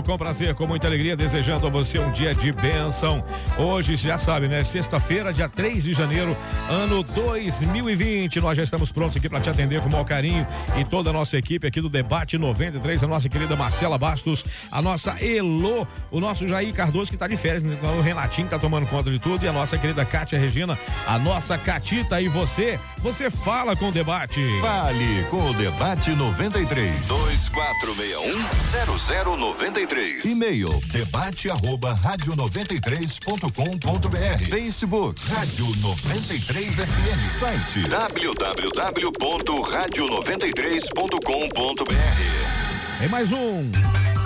com prazer, com muita alegria, desejando a você um dia de bênção. Hoje, já sabe, né? Sexta-feira, dia 3 de janeiro, ano 2020. Nós já estamos prontos aqui para te atender com o maior carinho e toda a nossa equipe aqui do Debate 93, a nossa querida Marcela Bastos, a nossa Elo, o nosso Jair Cardoso que está de férias, né? o Renatinho que tá tomando conta de tudo e a nossa querida Kátia Regina, a nossa Catita e você, você fala com o debate. Fale com o Debate 93. 2461-0093. E-mail debate arroba rádio 93.com.br. Facebook Rádio 93 FM. Site www.radio93.com.br. Tem mais um.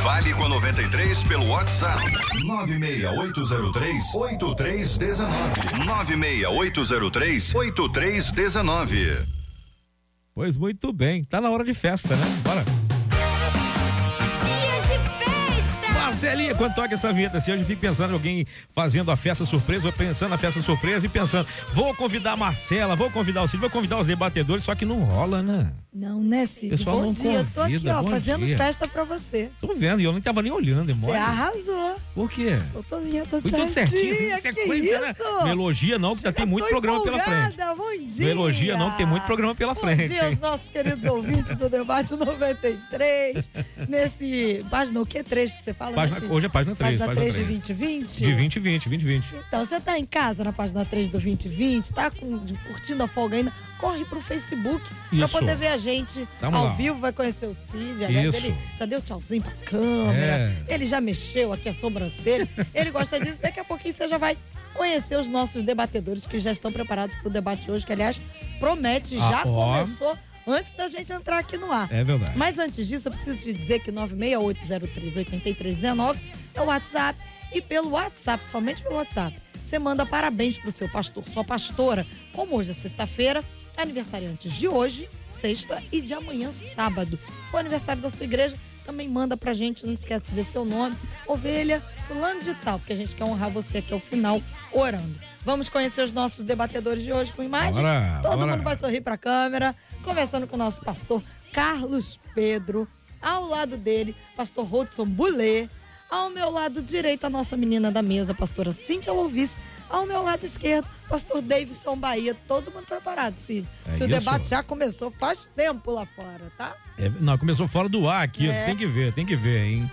Fale com a 93 pelo WhatsApp 96803 8319 96803 8319 Pois muito bem, tá na hora de festa, né? Bora. Marcelinha, quando toca essa vinheta assim, eu já fico pensando em alguém fazendo a festa surpresa, ou pensando na festa surpresa e pensando, vou convidar a Marcela, vou convidar o Cid, vou convidar os debatedores, só que não rola, né? Não, né, Cid? Pessoal bom dia, eu tô aqui, convida, ó, bom fazendo dia. festa pra você. Tô vendo, e eu nem tava nem olhando, é Você arrasou. Por quê? Eu tô vinheta Fui tudo certinho, que sequência, né? Não elogia não, que já tem muito programa pela frente. Bom dia. Não elogia não, que tem muito programa pela Bom frente. dia aos hein? nossos queridos ouvintes do Debate 93. Nesse página, o que trecho que você fala? Página- Hoje é página três, Página página 3 de três. 2020? De 2020, 2020. Então, você tá em casa na página 3 do 2020, tá com- curtindo a folga ainda, corre pro Facebook Isso. poder ver a gente Tamo ao lá. vivo, vai conhecer o Cid, aliás, Isso. ele já deu tchauzinho pra câmera, É. ele já mexeu aqui a sobrancelha, ele gosta disso, daqui a pouquinho você já vai conhecer os nossos debatedores que já estão preparados pro debate hoje, que aliás promete, Ah, já ó. começou antes da gente entrar aqui no ar. É verdade. Mas antes disso, eu preciso te dizer que 968038319 é o WhatsApp. E pelo WhatsApp, somente pelo WhatsApp, você manda parabéns pro seu pastor, sua pastora. Como hoje é sexta-feira, aniversariantes de hoje, sexta, e de amanhã, sábado. Foi aniversário da sua igreja, também manda pra gente, não esquece de dizer seu nome, ovelha, fulano de tal, porque a gente quer honrar você aqui ao final, orando. Vamos conhecer os nossos debatedores de hoje com imagens? Bora, Todo bora. mundo vai sorrir pra câmera, conversando com o nosso pastor Carlos Pedro. Ao lado dele, pastor Hudson Boulet. Ao meu lado direito, a nossa menina da mesa, pastora Cíntia Louvis. Ao meu lado esquerdo, pastor Davidson Bahia. Todo mundo preparado, Cid. É que o debate já começou faz tempo lá fora, tá? É, não, começou fora do ar aqui, É. tem que ver, tem que ver, hein?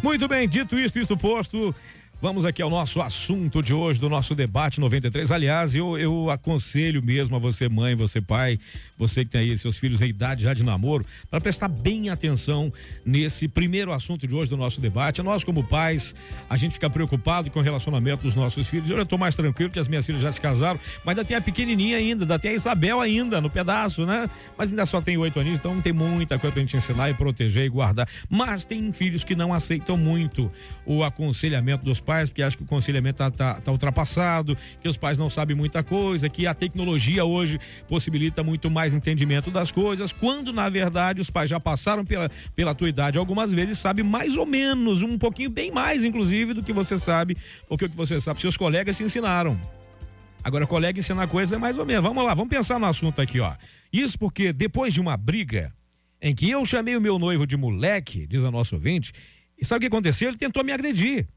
Muito bem, dito isso, isso posto, vamos aqui ao nosso assunto de hoje, do nosso debate 93. Aliás, eu, eu aconselho mesmo a você, mãe, você, pai, você que tem aí seus filhos em idade já de namoro, para prestar bem atenção nesse primeiro assunto de hoje do nosso debate. Nós, como pais, a gente fica preocupado com o relacionamento dos nossos filhos. Eu já tô mais tranquilo que as minhas filhas já se casaram, mas ainda tem a pequenininha ainda, ainda tem a Isabel ainda no pedaço, né? Mas ainda só tem oito aninhos, então tem muita coisa pra gente ensinar e proteger e guardar. Mas tem filhos que não aceitam muito o aconselhamento dos pais, porque acham que o aconselhamento tá, tá, tá ultrapassado, que os pais não sabem muita coisa, que a tecnologia hoje possibilita muito mais entendimento das coisas, quando na verdade os pais já passaram pela, pela tua idade algumas vezes, sabem mais ou menos, um pouquinho bem mais, inclusive, do que você sabe, ou que o que você sabe, seus colegas te ensinaram. Agora, colega ensinar coisa é mais ou menos. Vamos lá, vamos pensar no assunto aqui, ó. Isso porque depois de uma briga em que eu chamei o meu noivo de moleque, diz a nosso ouvinte, e sabe o que aconteceu? Ele tentou me agredir.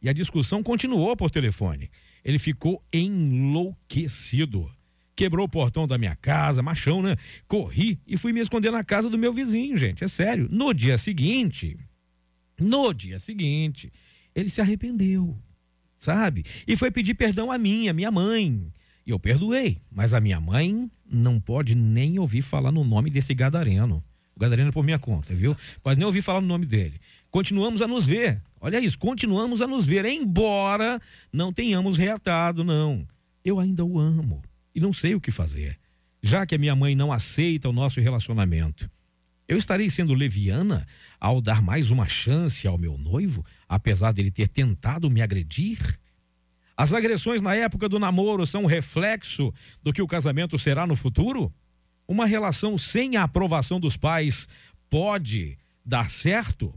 E a discussão continuou por telefone. Ele ficou enlouquecido. Quebrou o portão da minha casa, machão, né? Corri e fui me esconder na casa do meu vizinho, gente. É sério. No dia seguinte, no dia seguinte, ele se arrependeu, sabe? E foi pedir perdão a mim, a minha mãe. E eu perdoei, mas a minha mãe não pode nem ouvir falar no nome desse gadareno. O gadareno é por minha conta, viu? Pode nem ouvir falar no nome dele. Continuamos a nos ver. Olha isso, continuamos a nos ver, embora não tenhamos reatado, não. Eu ainda o amo e não sei o que fazer, já que a minha mãe não aceita o nosso relacionamento. Eu estarei sendo leviana ao dar mais uma chance ao meu noivo, apesar dele ter tentado me agredir? As agressões na época do namoro são um reflexo do que o casamento será no futuro? uma relação sem a aprovação dos pais pode dar certo?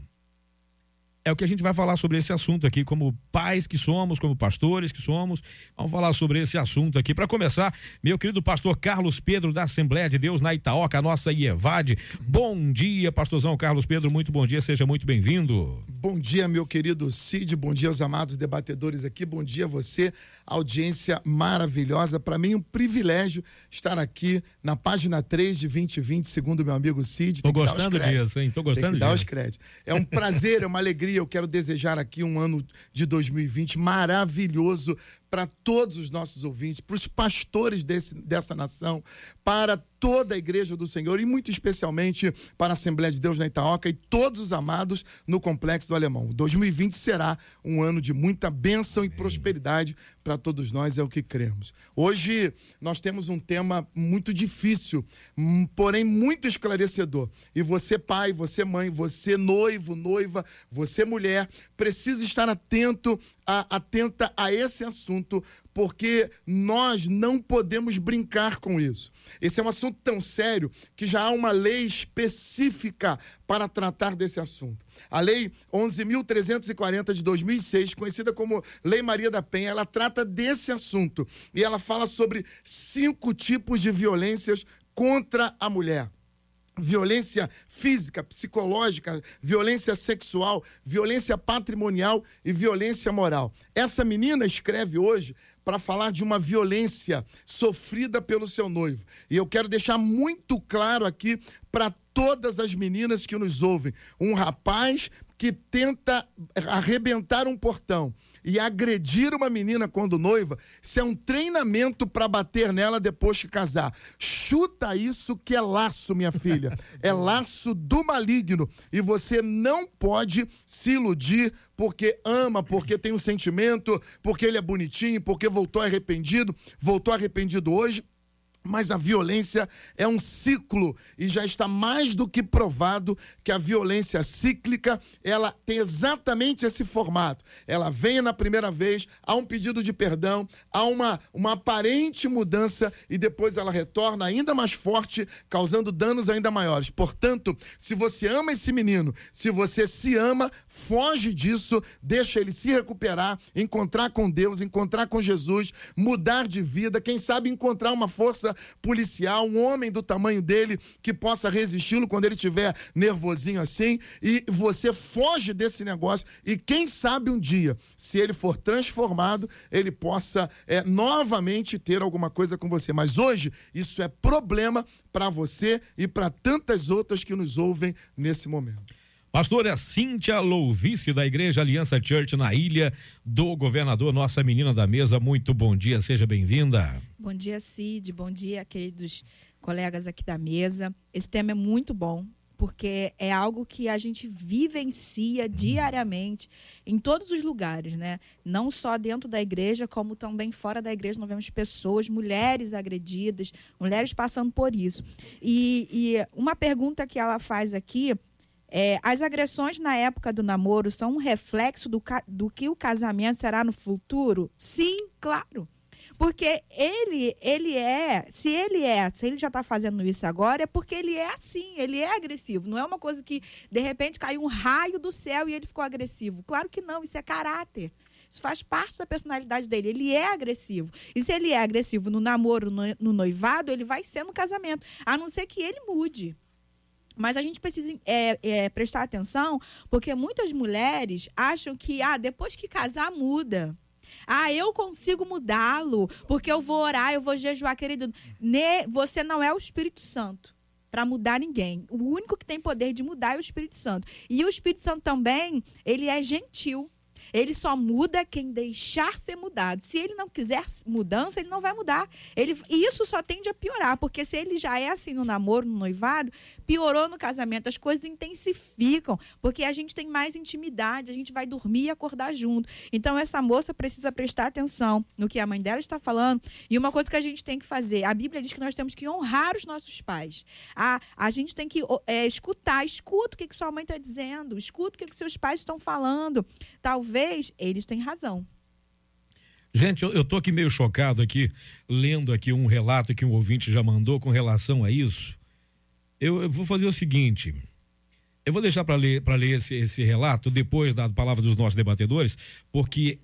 É o que a gente vai falar sobre esse assunto aqui, como pais que somos, como pastores que somos. Vamos falar sobre esse assunto aqui. Para começar, meu querido pastor Carlos Pedro, da Assembleia de Deus na Itaoca, a nossa IEVAD. Bom dia, pastorzão Carlos Pedro, muito bom dia, seja muito bem-vindo. Bom dia, meu querido Cid, bom dia aos amados debatedores aqui, bom dia a você, audiência maravilhosa. Para mim, um privilégio estar aqui na página 3 de 2020, segundo meu amigo Cid. Tô gostando disso, hein? Tô gostando Tem que disso. dar os créditos. É um prazer, é uma alegria eu quero desejar aqui um ano de 2020 maravilhoso para todos os nossos ouvintes, para os pastores desse, dessa nação, para toda a igreja do Senhor e muito especialmente para a Assembleia de Deus na Itaoca e todos os amados no Complexo do Alemão. 2020 será um ano de muita bênção e prosperidade para todos nós, é o que cremos. Hoje nós temos um tema muito difícil, hum, porém muito esclarecedor. E você, pai, você, mãe, você, noivo, noiva, você, mulher, precisa estar atento, a, atenta a esse assunto, porque nós não podemos brincar com isso. Esse é um assunto tão sério que já há uma lei específica para tratar desse assunto. A Lei 11.340 de 2006, conhecida como Lei Maria da Penha, ela trata desse assunto e ela fala sobre cinco tipos de violências contra a mulher violência física, psicológica, violência sexual, violência patrimonial e violência moral. Essa menina escreve hoje para falar de uma violência sofrida pelo seu noivo. E eu quero deixar muito claro aqui para todas as meninas que nos ouvem: um rapaz que tenta arrebentar um portão e agredir uma menina quando noiva, isso é um treinamento para bater nela depois que casar. Chuta isso que é laço, minha filha. É laço do maligno. E você não pode se iludir porque ama, porque tem um sentimento, porque ele é bonitinho, porque voltou arrependido, voltou arrependido hoje. Mas a violência é um ciclo e já está mais do que provado que a violência cíclica, ela tem exatamente esse formato. Ela vem na primeira vez, há um pedido de perdão, há uma, uma aparente mudança e depois ela retorna ainda mais forte, causando danos ainda maiores. Portanto, se você ama esse menino, se você se ama, foge disso, deixa ele se recuperar, encontrar com Deus, encontrar com Jesus, mudar de vida, quem sabe encontrar uma força policial, um homem do tamanho dele que possa resisti-lo quando ele tiver nervosinho assim, e você foge desse negócio e quem sabe um dia, se ele for transformado, ele possa é, novamente ter alguma coisa com você. Mas hoje isso é problema para você e para tantas outras que nos ouvem nesse momento. Pastora Cíntia Louvice, da Igreja Aliança Church na Ilha do Governador, nossa menina da mesa, muito bom dia, seja bem-vinda. Bom dia, Cid, bom dia, queridos colegas aqui da mesa. Esse tema é muito bom, porque é algo que a gente vivencia diariamente em todos os lugares, né? Não só dentro da igreja, como também fora da igreja, nós vemos pessoas, mulheres agredidas, mulheres passando por isso. E, e uma pergunta que ela faz aqui é, as agressões na época do namoro são um reflexo do, do que o casamento será no futuro? Sim, claro. Porque ele, ele é, se ele é, se ele já está fazendo isso agora, é porque ele é assim, ele é agressivo. Não é uma coisa que, de repente, caiu um raio do céu e ele ficou agressivo. Claro que não, isso é caráter. Isso faz parte da personalidade dele. Ele é agressivo. E se ele é agressivo no namoro, no, no noivado, ele vai ser no casamento. A não ser que ele mude. Mas a gente precisa é, é, prestar atenção, porque muitas mulheres acham que ah, depois que casar, muda. Ah, eu consigo mudá-lo, porque eu vou orar, eu vou jejuar, querido. Ne, você não é o Espírito Santo para mudar ninguém. O único que tem poder de mudar é o Espírito Santo. E o Espírito Santo também, ele é gentil. Ele só muda quem deixar ser mudado. Se ele não quiser mudança, ele não vai mudar. Ele, e isso só tende a piorar, porque se ele já é assim no namoro, no noivado, piorou no casamento, as coisas intensificam, porque a gente tem mais intimidade, a gente vai dormir e acordar junto. Então essa moça precisa prestar atenção no que a mãe dela está falando. E uma coisa que a gente tem que fazer, a Bíblia diz que nós temos que honrar os nossos pais. A, a gente tem que é, escutar, escuta o que, que sua mãe está dizendo, escuta o que, que seus pais estão falando. Talvez talvez eles tenham razão. Gente, eu, tô aqui meio chocado aqui, lendo aqui um relato que um ouvinte já mandou com relação a isso. Eu, eu vou fazer o seguinte. Eu vou deixar para ler, pra ler esse, esse relato depois da palavra dos nossos debatedores, porque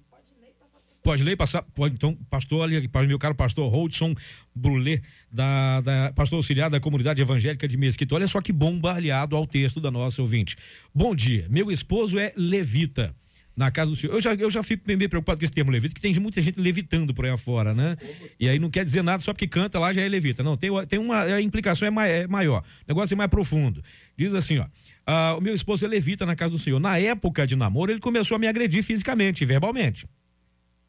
Pode ler, passar. Pode, então, pastor ali, meu caro pastor Holdson Brulé, da, da, pastor auxiliar da comunidade evangélica de Mesquita. Olha só que bombardeado ao texto da nossa ouvinte. Bom dia, meu esposo é levita na casa do senhor. Eu já, eu já fico meio preocupado com esse termo levita, que tem muita gente levitando por aí afora, né? E aí não quer dizer nada só porque canta lá já é levita. Não, tem, tem uma. A implicação é, é maior. O negócio é mais profundo. Diz assim, ó. Ah, o meu esposo é levita na casa do senhor. Na época de namoro, ele começou a me agredir fisicamente, verbalmente.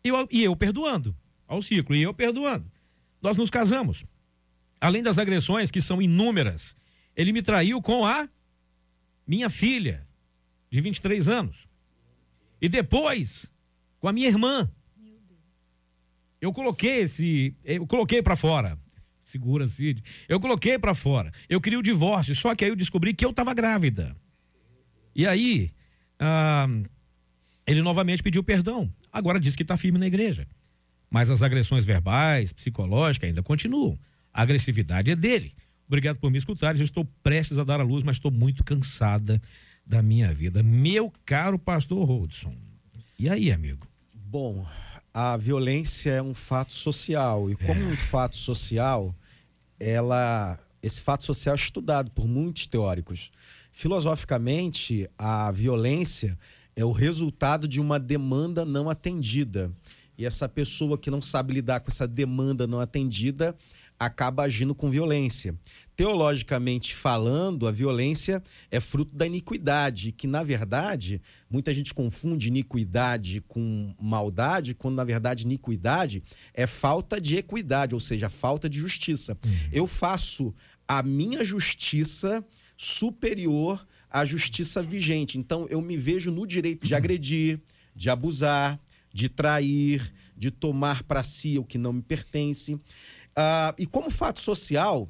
E eu, e eu perdoando. Ao ciclo, e eu perdoando. Nós nos casamos. Além das agressões, que são inúmeras, ele me traiu com a minha filha, de 23 anos. E depois, com a minha irmã. Eu coloquei esse. Eu coloquei para fora. Segura, Cid. Eu coloquei para fora. Eu queria o divórcio, só que aí eu descobri que eu estava grávida. E aí, ah, ele novamente pediu perdão. Agora diz que está firme na igreja. Mas as agressões verbais, psicológicas ainda continuam. A agressividade é dele. Obrigado por me escutar. Eu estou prestes a dar a luz, mas estou muito cansada da minha vida. Meu caro pastor Rodson. E aí, amigo? Bom, a violência é um fato social. E como é. um fato social, ela. Esse fato social é estudado por muitos teóricos. Filosoficamente, a violência é o resultado de uma demanda não atendida. E essa pessoa que não sabe lidar com essa demanda não atendida acaba agindo com violência. Teologicamente falando, a violência é fruto da iniquidade, que na verdade, muita gente confunde iniquidade com maldade, quando na verdade iniquidade é falta de equidade, ou seja, falta de justiça. Uhum. Eu faço a minha justiça superior a justiça vigente. Então, eu me vejo no direito de agredir, de abusar, de trair, de tomar para si o que não me pertence. Uh, e como fato social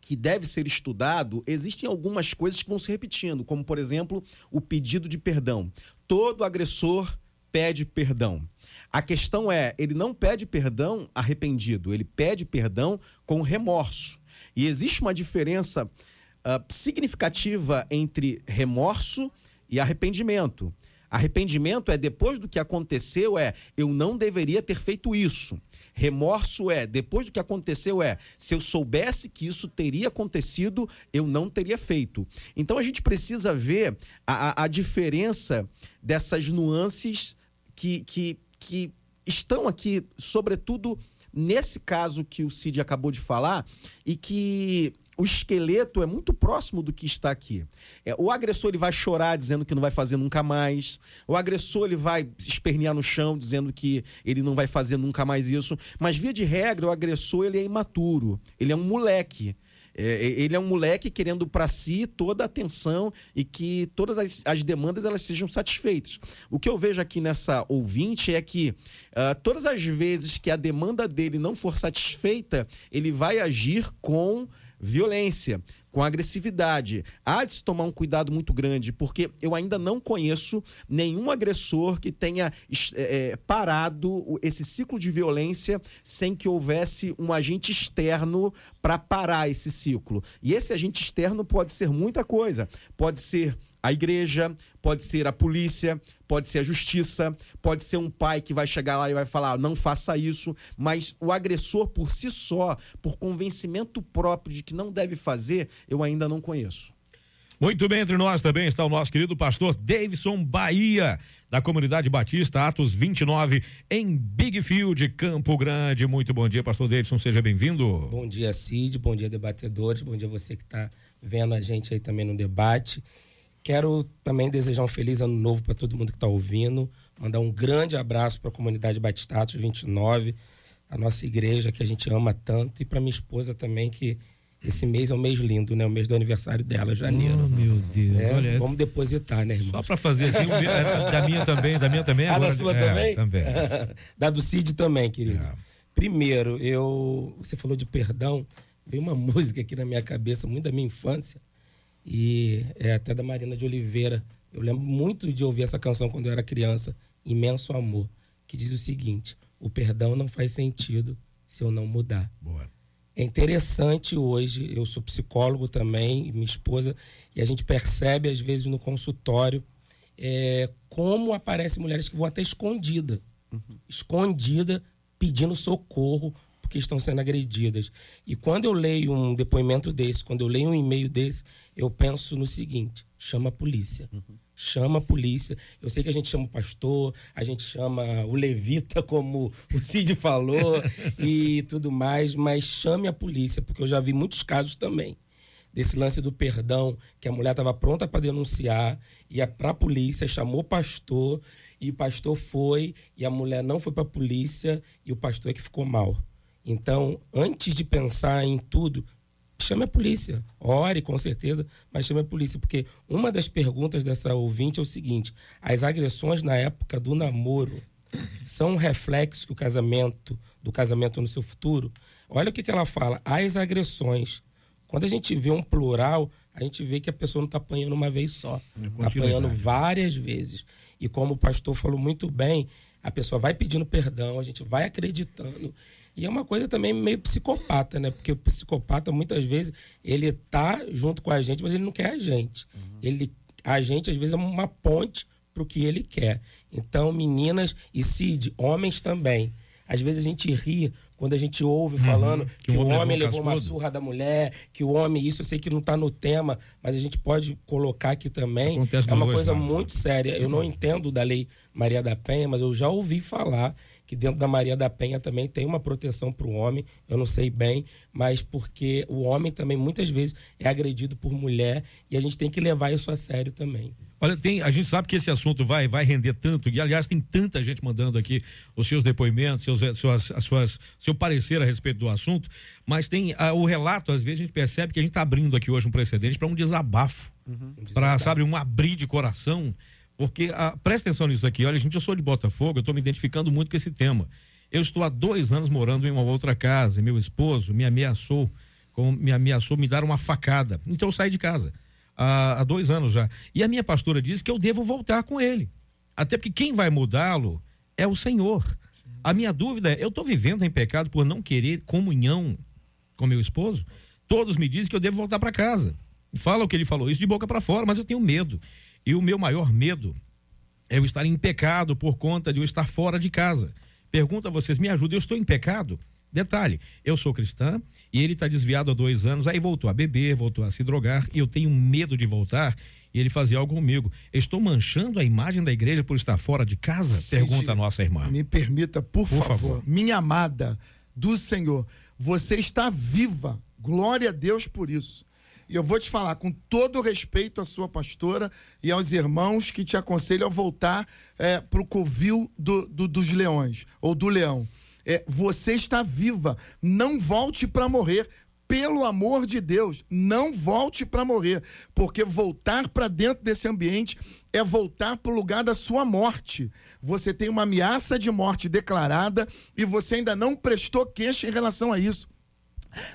que deve ser estudado, existem algumas coisas que vão se repetindo, como, por exemplo, o pedido de perdão. Todo agressor pede perdão. A questão é, ele não pede perdão arrependido, ele pede perdão com remorso. E existe uma diferença uh, significativa entre remorso e arrependimento. Arrependimento é depois do que aconteceu, é eu não deveria ter feito isso. Remorso é, depois do que aconteceu, é se eu soubesse que isso teria acontecido, eu não teria feito. Então a gente precisa ver a, a, a diferença dessas nuances que, que, que estão aqui, sobretudo nesse caso que o Cid acabou de falar, e que o esqueleto é muito próximo do que está aqui. É, o agressor ele vai chorar dizendo que não vai fazer nunca mais. O agressor ele vai espernear no chão dizendo que ele não vai fazer nunca mais isso. Mas via de regra o agressor ele é imaturo. Ele é um moleque. É ele é um moleque querendo para si toda a atenção e que todas as, as, demandas elas sejam satisfeitas. O que eu vejo aqui nessa ouvinte é que uh, todas as vezes que a demanda dele não for satisfeita, ele vai agir com violência, com agressividade. Há de se tomar um cuidado muito grande, porque eu ainda não conheço nenhum agressor que tenha é, parado esse ciclo de violência sem que houvesse um agente externo para parar esse ciclo. E esse agente externo pode ser muita coisa. Pode ser a igreja, pode ser a polícia, pode ser a justiça, pode ser um pai que vai chegar lá e vai falar: não faça isso, mas o agressor por si só, por convencimento próprio de que não deve fazer, eu ainda não conheço. Muito bem, entre nós também está o nosso querido pastor Davidson Bahia, da comunidade Batista, Atos 29, em Big Field, Campo Grande. Muito bom dia, pastor Davidson, seja bem-vindo. Bom dia, Cid, bom dia, debatedores, bom dia você que está vendo a gente aí também no debate. Quero também desejar um feliz ano novo para todo mundo que está ouvindo. Mandar um grande abraço para a comunidade Batistatos 29, a nossa igreja que a gente ama tanto, e para minha esposa também, que esse mês é um mês lindo, né? O mês do aniversário dela, janeiro. Oh, meu Deus. É, Olha, vamos depositar, né, irmão? Só para fazer assim, é, da minha também, da minha também. Ah, agora, da sua é, também? Também. da do Cid também, querido. É. Primeiro, eu, você falou de perdão, veio uma música aqui na minha cabeça, muito da minha infância, e é até da Marina de Oliveira. Eu lembro muito de ouvir essa canção quando eu era criança, Imenso Amor, que diz o seguinte: o perdão não faz sentido se eu não mudar. Boa. É interessante hoje, eu sou psicólogo também, minha esposa, e a gente percebe às vezes no consultório é, como aparecem mulheres que vão até escondida, escondida, pedindo socorro porque estão sendo agredidas. E quando eu leio um depoimento desse, quando eu leio um e-mail desse, eu penso no seguinte: chama a polícia. Chama a polícia. Eu sei que a gente chama o pastor, a gente chama o levita, como o Cid falou, e tudo mais, mas chame a polícia, porque eu já vi muitos casos também desse lance do perdão, que a mulher estava pronta para denunciar, ia para a polícia, chamou o pastor, e o pastor foi, e a mulher não foi para a polícia, e o pastor é que ficou mal. Então, antes de pensar em tudo, chame a polícia. Ore, com certeza, mas chame a polícia. Porque uma das perguntas dessa ouvinte é o seguinte: as agressões na época do namoro são um reflexo do casamento, do casamento no seu futuro? Olha o que, que ela fala. As agressões. Quando a gente vê um plural, a gente vê que a pessoa não está apanhando uma vez só. Está apanhando várias vezes. E como o pastor falou muito bem, a pessoa vai pedindo perdão, a gente vai acreditando. E é uma coisa também meio psicopata, né? Porque o psicopata, muitas vezes, ele tá junto com a gente, mas ele não quer a gente. Ele, a gente, às vezes, é uma ponte para o que ele quer. Então, meninas e Cid, homens também. Às vezes a gente ri quando a gente ouve falando que, que o homem homem levou uma surra da mulher, que o homem, isso eu sei que não está no tema, mas a gente pode colocar aqui também. Acontece é uma coisa lados, né? muito séria. Eu não entendo da lei Maria da Penha, mas eu já ouvi falar que dentro da Maria da Penha também tem uma proteção para o homem. Eu não sei bem, mas porque o homem também muitas vezes é agredido por mulher e a gente tem que levar isso a sério também. Olha, tem, a gente sabe que esse assunto vai, vai render tanto, e aliás, tem tanta gente mandando aqui os seus depoimentos, seus, suas, as suas, seu parecer a respeito do assunto, mas tem ah, o relato, às vezes a gente percebe que a gente está abrindo aqui hoje um precedente para um desabafo, para, sabe, um abrir de coração, porque, ah, presta atenção nisso aqui, olha, gente, eu sou de Botafogo, eu estou me identificando muito com esse tema. Eu estou há dois anos morando em uma outra casa, e meu esposo me ameaçou, com, me ameaçou me dar uma facada, então eu saí de casa há, há dois anos já. E a minha pastora disse que eu devo voltar com ele. Até porque quem vai mudá-lo é o Senhor. A minha dúvida é: eu estou vivendo em pecado por não querer comunhão com meu esposo? Todos me dizem que eu devo voltar para casa. Fala o que ele falou, isso de boca para fora, mas eu tenho medo. E o meu maior medo é eu estar em pecado por conta de eu estar fora de casa. Pergunto a vocês, me ajuda, eu estou em pecado? Detalhe, eu sou cristã e ele está desviado há dois anos, aí voltou a beber, voltou a se drogar e eu tenho medo de voltar e ele fazer algo comigo. Estou manchando a imagem da igreja por estar fora de casa? Cid, Pergunta a nossa irmã. Me permita, por, Por favor, favor. minha amada do Senhor, você está viva. Glória a Deus por isso. E eu vou te falar com todo respeito à sua pastora e aos irmãos que te aconselham a voltar para o covil do- do- dos leões, ou do leão. É, você está viva. Não volte para morrer. Pelo amor de Deus, não volte para morrer, porque voltar para dentro desse ambiente é voltar para o lugar da sua morte. Você tem uma ameaça de morte declarada e você ainda não prestou queixa em relação a isso.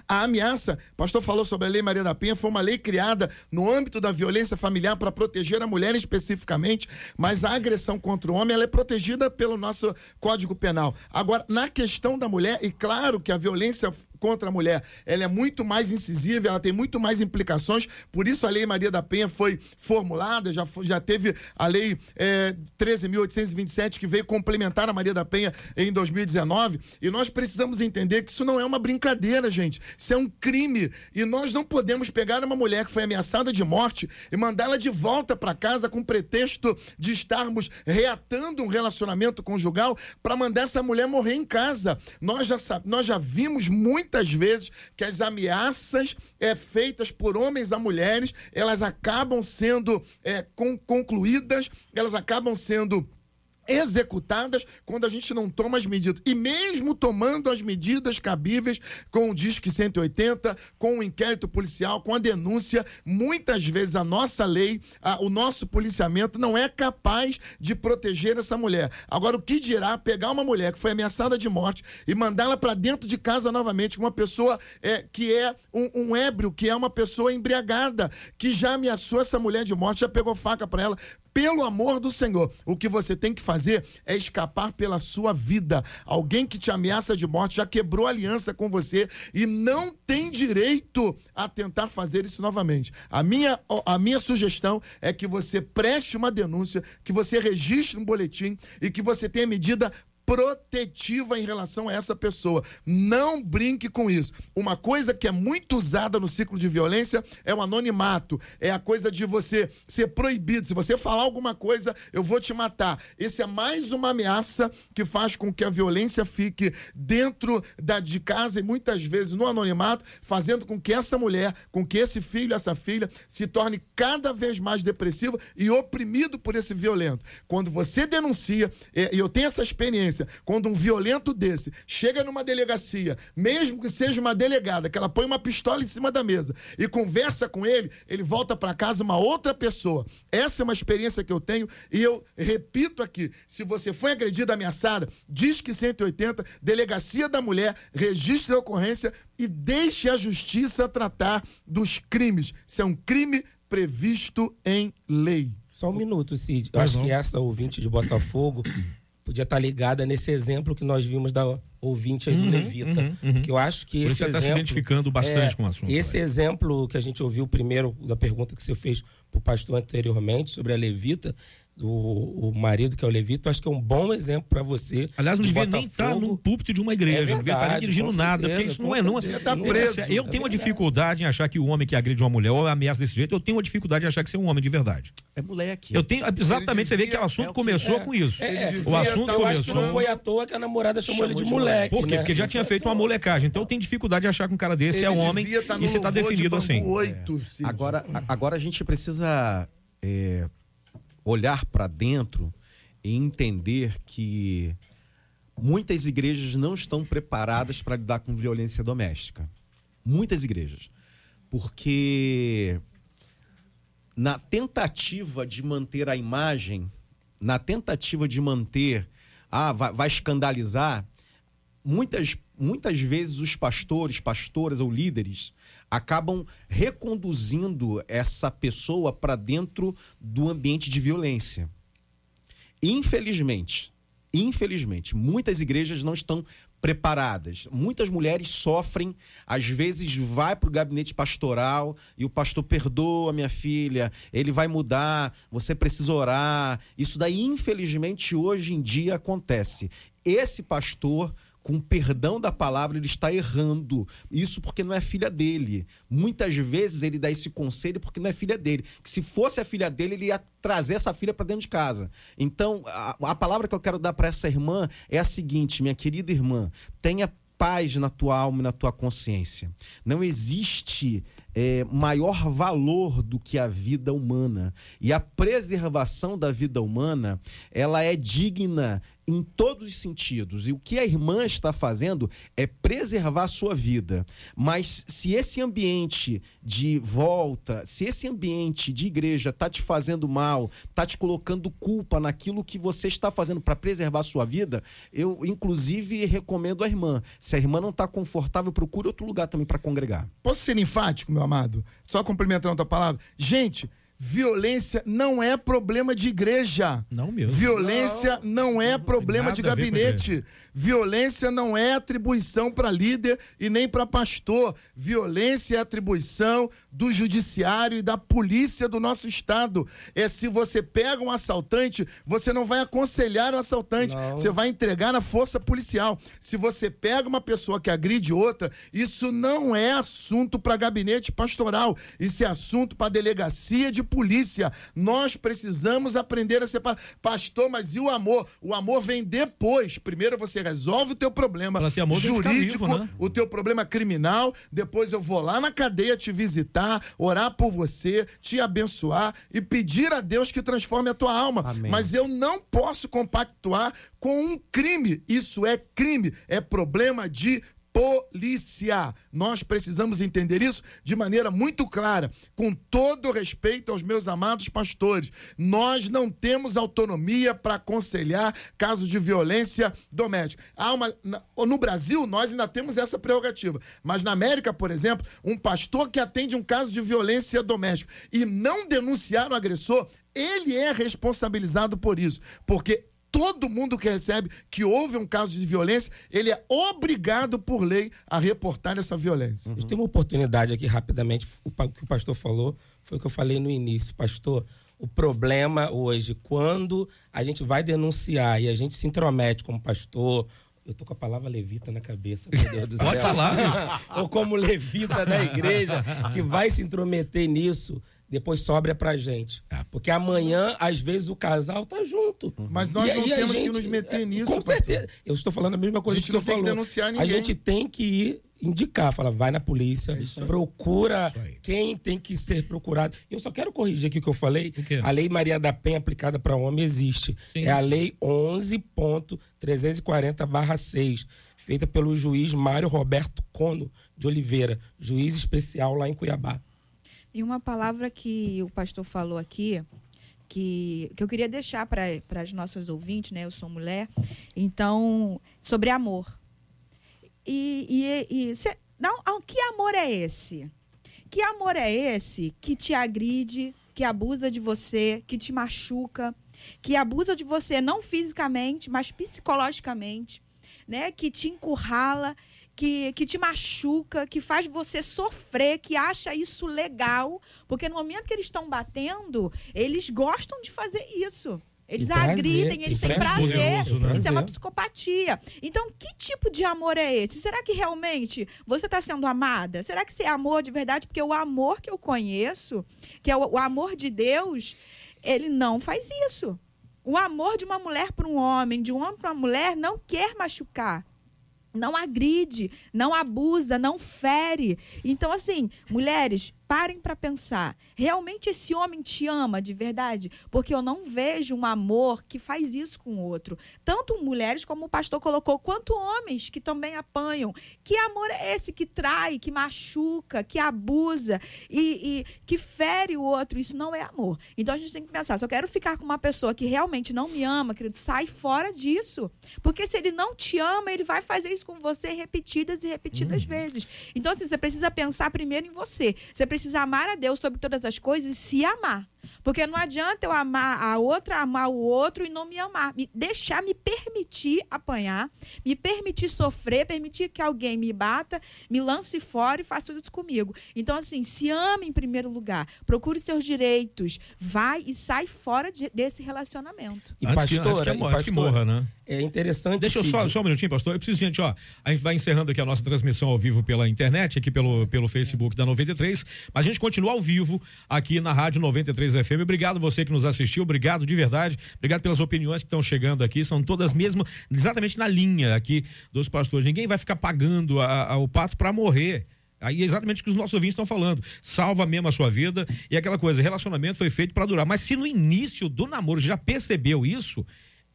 A ameaça, o pastor falou sobre a Lei Maria da Penha, foi uma lei criada no âmbito da violência familiar para proteger a mulher especificamente, mas a agressão contra o homem ela é protegida pelo nosso Código Penal. Agora, na questão da mulher, e claro que a violência contra a mulher, ela é muito mais incisiva, ela tem muito mais implicações, por isso a Lei Maria da Penha foi formulada, já, foi- já teve a Lei eh, 13.827 que veio complementar a Maria da Penha em 2019, e nós precisamos entender que isso não é uma brincadeira, gente, isso é um crime, e nós não podemos pegar uma mulher que foi ameaçada de morte e mandá-la de volta para casa com pretexto de estarmos reatando um relacionamento conjugal para mandar essa mulher morrer em casa. Nós já, nós já vimos muitas vezes que as ameaças é, feitas por homens a mulheres, elas acabam sendo é, con- concluídas, elas acabam sendo executadas quando a gente não toma as medidas. E mesmo tomando as medidas cabíveis com o Disque 180, com o inquérito policial, com a denúncia, muitas vezes a nossa lei, a- o nosso policiamento não é capaz de proteger essa mulher. Agora, o que dirá pegar uma mulher que foi ameaçada de morte e mandá-la para dentro de casa novamente com uma pessoa é, que é um, um ébrio, que é uma pessoa embriagada, que já ameaçou essa mulher de morte, já pegou faca para ela. Pelo amor do Senhor. O que você tem que fazer é escapar pela sua vida. Alguém que te ameaça de morte já quebrou aliança com você e não tem direito a tentar fazer isso novamente. A minha, a minha sugestão é que você preste uma denúncia, que você registre um boletim e que você tenha medida protetiva em relação a essa pessoa. Não brinque com isso. Uma coisa que é muito usada no ciclo de violência é o anonimato. É a coisa de você ser proibido. Se você falar alguma coisa, eu vou te matar. Esse é mais uma ameaça que faz com que a violência fique dentro da, de casa e muitas vezes no anonimato, fazendo com que essa mulher, com que esse filho, essa filha, se torne cada vez mais depressivo e oprimido por esse violento. Quando você denuncia, e eu tenho essa experiência, quando um violento desse chega numa delegacia, mesmo que seja uma delegada, que ela põe uma pistola em cima da mesa e conversa com ele, ele volta para casa uma outra pessoa. Essa é uma experiência que eu tenho e eu repito aqui: se você foi agredida, ameaçada, diz que 180, delegacia da mulher, registre a ocorrência e deixe a justiça tratar dos crimes. Isso é um crime previsto em lei. Só um minuto, Cid. Eu acho que essa ouvinte de Botafogo podia estar ligada nesse exemplo que nós vimos da ouvinte aí do Uhum, Levita. uhum, uhum. Que eu acho que Por esse você está se exemplo... identificando bastante é, com o assunto. Esse exemplo que a gente ouviu primeiro, da pergunta que você fez para o pastor anteriormente, sobre a Levita, do o marido que é o Levita, eu acho que é um bom exemplo para você. Aliás, não de devia nem estar num púlpito de uma igreja, É não devia estar nem verdade, dirigindo com nada, porque certeza, isso não é. Não, certeza. Tá não preso. é- Eu É tenho uma verdade. dificuldade em achar que o homem que agride uma mulher ou ameaça desse jeito, eu tenho uma dificuldade em achar que você é um homem de verdade. É moleque. Eu tenho, exatamente, você vê que o devia- assunto é o que- começou é. com isso. É, devia o assunto tá- Eu acho que começou. não foi à toa que a namorada chamou, ele de de moleque. Por quê? né? Porque já tinha feito uma molecagem. Então eu tenho dificuldade de achar que um cara desse é um homem devia tá e você está definido assim. 8, Cid. Agora, a- agora a gente precisa é, olhar para dentro e entender que muitas igrejas não estão preparadas para lidar com violência doméstica. Muitas igrejas. Porque na tentativa de manter a imagem, na tentativa de manter, ah, vai, vai escandalizar, muitas, muitas vezes os pastores, pastoras ou líderes acabam reconduzindo essa pessoa para dentro do ambiente de violência. Infelizmente, infelizmente, muitas igrejas não estão preparadas. Muitas mulheres sofrem, às vezes vai para o gabinete pastoral e o pastor perdoa minha filha, ele vai mudar, você precisa orar. Isso daí, infelizmente, hoje em dia acontece. Esse pastor com perdão da palavra, ele está errando. Isso porque não é filha dele. Muitas vezes ele dá esse conselho porque não é filha dele. Que se fosse a filha dele, ele ia trazer essa filha para dentro de casa. Então, a, a palavra que eu quero dar para essa irmã é a seguinte, minha querida irmã, tenha paz na tua alma e na tua consciência. Não existe é, maior valor do que a vida humana. E a preservação da vida humana, ela é digna em todos os sentidos. E o que a irmã está fazendo é preservar a sua vida. Mas se esse ambiente de volta, se esse ambiente de igreja está te fazendo mal, está te colocando culpa naquilo que você está fazendo para preservar a sua vida, eu inclusive recomendo a irmã. Se a irmã não está confortável, procure outro lugar também para congregar. Posso ser enfático, meu amado? Só complementando a palavra. Gente, violência não é problema de igreja. Não mesmo. Violência não, é problema de gabinete. Violência não é atribuição para líder e nem para pastor. Violência é atribuição do judiciário e da polícia do nosso estado. É se você pega um assaltante, você não vai aconselhar o assaltante, Não. você vai entregar na força policial. Se você pega uma pessoa que agride outra, isso não é assunto para gabinete pastoral. Isso é assunto para delegacia de polícia. Nós precisamos aprender a separar. Pastor, mas e o amor? O amor vem depois. Primeiro você resolve o teu problema amor, jurídico, vivo, né? o teu problema criminal. Depois eu vou lá na cadeia te visitar, orar por você, te abençoar e pedir a Deus que transforme a tua alma. Amém. Mas eu não posso compactuar com um crime. Isso é crime. É problema de polícia. Nós precisamos entender isso de maneira muito clara, com todo respeito aos meus amados pastores. Nós não temos autonomia para aconselhar casos de violência doméstica. Há uma, no Brasil, nós ainda temos essa prerrogativa. Mas na América, por exemplo, um pastor que atende um caso de violência doméstica e não denunciar o agressor, ele é responsabilizado por isso. Porque todo mundo que recebe que houve um caso de violência, ele é obrigado por lei a reportar essa violência. A gente tem uma oportunidade aqui rapidamente, o que o pastor falou foi o que eu falei no início, pastor. O problema hoje, quando a gente vai denunciar e a gente se intromete como pastor, eu tô com a palavra levita na cabeça, meu Deus do céu. Pode falar. Ou como levita da igreja, que vai se intrometer nisso, depois sobra pra gente. É. Porque amanhã, às vezes, o casal tá junto. Uhum. Mas nós e, não e temos gente, que nos meter é, nisso. Com certeza. Eu estou falando a mesma coisa a gente que você não tem falou. Que denunciar ninguém. A gente tem que ir indicar, fala, vai na polícia, é procura quem tem que ser procurado. Eu só quero corrigir aqui o que eu falei. A Lei Maria da Penha aplicada para homem existe. Sim. É a Lei 11.340/6, feita pelo juiz Mário Roberto Cono de Oliveira, juiz especial lá em Cuiabá. E uma palavra que o pastor falou aqui, que, que eu queria deixar para as nossas ouvintes, né? Eu sou mulher, então, sobre amor. E, e, e cê, não, que amor é esse? Que amor é esse que te agride, que abusa de você, que te machuca, que abusa de você não fisicamente, mas psicologicamente, né? Que te encurrala que, que te machuca, que faz você sofrer, que acha isso legal. Porque no momento que eles estão batendo, eles gostam de fazer isso. Eles prazer, agridem, eles têm prazer. Poderoso, né? Isso é uma psicopatia. Então, que tipo de amor é esse? Será que realmente você está sendo amada? Será que isso é amor de verdade? Porque o amor que eu conheço, que é o, o amor de Deus, ele não faz isso. O amor de uma mulher para um homem, de um homem para uma mulher, não quer machucar não agride, não abusa, não fere. Então, assim, mulheres, Parem para pensar. Realmente esse homem te ama de verdade? Porque eu não vejo um amor que faz isso com o outro. Tanto mulheres, como o pastor colocou, quanto homens que também apanham. Que amor é esse que trai, que machuca, que abusa e, e que fere o outro? Isso não é amor. Então a gente tem que pensar: se eu quero ficar com uma pessoa que realmente não me ama, querido, sai fora disso. Porque se ele não te ama, ele vai fazer isso com você repetidas e repetidas uhum. vezes. Então, assim, você precisa pensar primeiro em você. Você precisa amar a Deus sobre todas as coisas e se amar. Porque não adianta eu amar a outra, amar o outro e não me amar. Me deixar me permitir apanhar, me permitir sofrer, permitir que alguém me bata, me lance fora e faça tudo isso comigo. Então, assim, se ame em primeiro lugar. Procure seus direitos. Vai e sai fora de, desse relacionamento. E antes pastora, que, antes que, que morra, né? É interessante. Deixa eu só, só um minutinho, pastor. Eu preciso, gente, ó. A gente vai encerrando aqui a nossa transmissão ao vivo pela internet, aqui pelo, pelo Facebook da 93. Mas a gente continua ao vivo aqui na Rádio 93 FM. Obrigado você que nos assistiu, obrigado de verdade. Obrigado pelas opiniões que estão chegando aqui. São todas mesmo, exatamente na linha aqui dos pastores. Ninguém vai ficar pagando a, a, o pato para morrer. Aí é exatamente o que os nossos ouvintes estão falando. Salva mesmo a sua vida e aquela coisa, relacionamento foi feito para durar. Mas se no início do namoro já percebeu isso,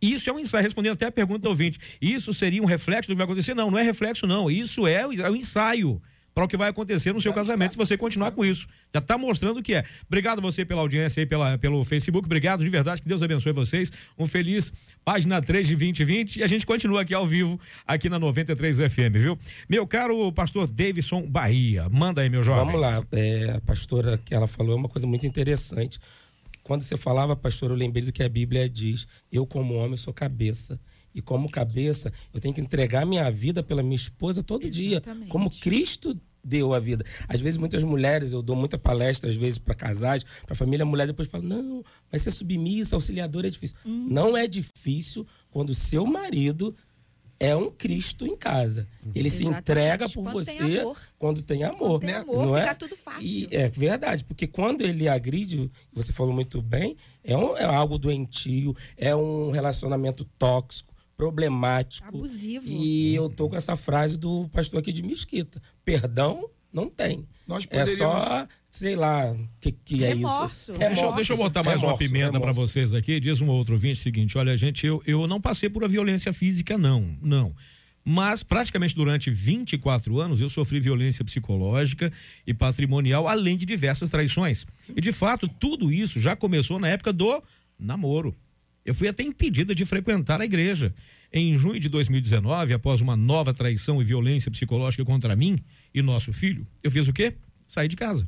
isso é um ensaio, respondendo até a pergunta do ouvinte. Isso seria um reflexo do que vai acontecer? Não, não é reflexo, não. Isso é, é um ensaio para o que vai acontecer no seu casamento se você continuar com isso. Já está mostrando o que é. Obrigado você pela audiência aí pela, pelo Facebook. Obrigado de verdade. Que Deus abençoe vocês. Um feliz página 3 de 2020. E a gente continua aqui ao vivo, aqui na 93 FM, viu? Meu caro pastor Davidson Bahia. Manda aí, meu jovem. Vamos lá. É, a pastora que ela falou é uma coisa muito interessante. Quando você falava, pastor, eu lembrei do que a Bíblia diz. Eu, como homem, sou cabeça. E como cabeça, eu tenho que entregar minha vida pela minha esposa todo Exatamente. dia. Como Cristo deu a vida. Às vezes, muitas mulheres, eu dou muita palestra, às vezes, para casais, para família, a mulher depois fala: não, vai ser submissa, auxiliadora é difícil. Hum. Não é difícil quando o seu marido é um Cristo em casa. Ele Exatamente. se entrega por quando você tem quando tem amor. Quando tem amor, não é? tudo fácil. E é verdade, porque quando ele agride, você falou muito bem, é, um, é algo doentio, é um relacionamento tóxico problemático. Abusivo. E eu tô com essa frase do pastor aqui de Mesquita. Perdão não tem. Nós poderíamos... É só, sei lá, o que, que é remorso. isso. Remorso. Deixa, deixa eu botar mais remorso, uma pimenta para vocês aqui. Diz um outro ouvinte o seguinte: olha, gente, eu, eu não passei por a violência física, não. Não. Mas praticamente durante 24 anos eu sofri violência psicológica e patrimonial, além de diversas traições. E de fato, tudo isso já começou na época do namoro. Eu fui até impedida de frequentar a igreja. Em junho de 2019, após uma nova traição e violência psicológica contra mim e nosso filho, eu fiz o quê? Saí de casa.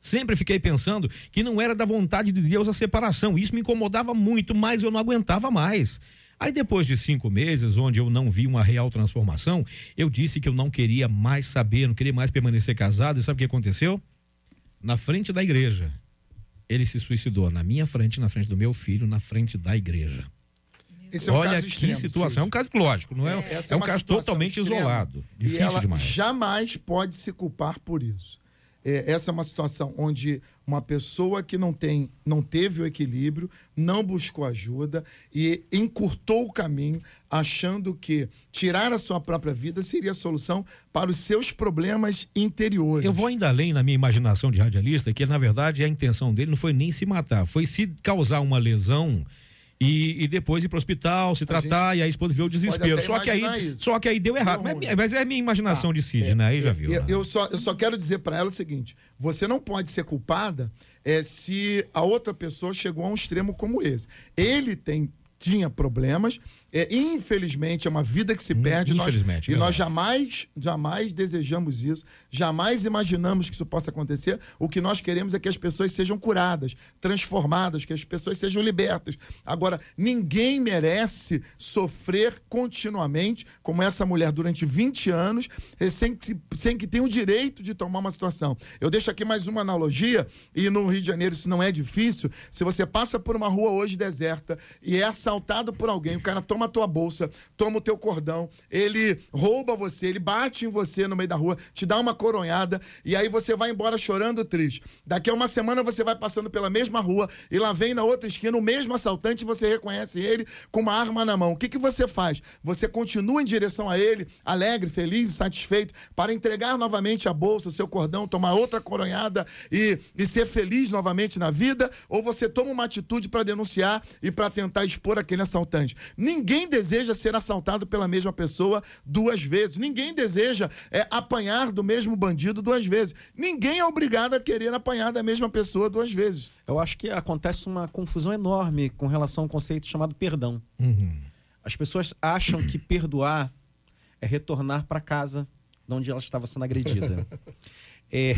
Sempre fiquei pensando que não era da vontade de Deus a separação. Isso me incomodava muito, mas eu não aguentava mais. Aí, depois de cinco meses, onde eu não vi uma real transformação, eu disse que eu não queria mais saber, não queria mais permanecer casado. E sabe o que aconteceu? Na frente da igreja. Ele se suicidou na minha frente, na frente do meu filho, na frente da igreja. Esse é um Olha caso que extremo, situação. É um caso lógico, não é? É, Essa um uma caso totalmente extrema. isolado. E Difícil ela demais. jamais pode se culpar por isso. É, essa é uma situação onde uma pessoa que não tem, não teve o equilíbrio, não buscou ajuda e encurtou o caminho, achando que tirar a sua própria vida seria a solução para os seus problemas interiores. Eu vou ainda além na minha imaginação de radialista, que na verdade a intenção dele não foi nem se matar, foi se causar uma lesão e, e depois ir para o hospital, se tratar, e a esposa viu o desespero. Só que, aí, isso. só que aí deu errado. Deu Mas, mas é a minha imaginação Tá. de Cid, né? Aí já viu. Eu, né? eu só, eu só quero dizer para ela o seguinte: você não pode ser culpada é, se a outra pessoa chegou a um extremo como esse. Ele tem tinha problemas, é, infelizmente é uma vida que se perde. nós- Hum, infelizmente, e nós jamais, jamais desejamos isso, jamais imaginamos que isso possa acontecer. O que nós queremos é que as pessoas sejam curadas, transformadas, que as pessoas sejam libertas. Agora, ninguém merece sofrer continuamente, como essa mulher durante 20 anos, eh, sem que, se- sem que tenha o direito de tomar uma situação. Eu deixo aqui mais uma analogia, e no Rio de Janeiro isso não é difícil. Se você passa por uma rua hoje deserta e é assaltado por alguém, o cara toma a tua bolsa, toma o teu cordão, ele rouba você, ele bate em você no meio da rua, te dá uma coronhada, e aí você vai embora chorando triste. Daqui a uma semana você vai passando pela mesma rua e lá vem na outra esquina o mesmo assaltante e você reconhece ele com uma arma na mão. O que, que você faz? Você continua em direção a ele, alegre, feliz satisfeito, para entregar novamente a bolsa, o seu cordão, tomar outra coronhada e, e ser feliz novamente na vida? Ou você toma uma atitude para denunciar e para tentar expor aquele assaltante? Ninguém deseja ser assaltado pela mesma pessoa duas vezes. Ninguém deseja é, apanhar do mesmo bandido duas vezes. Ninguém é obrigado a querer apanhar da mesma pessoa duas vezes. Eu acho que acontece uma confusão enorme com relação ao conceito chamado perdão. As pessoas acham que perdoar é retornar para casa de onde ela estava sendo agredida. É,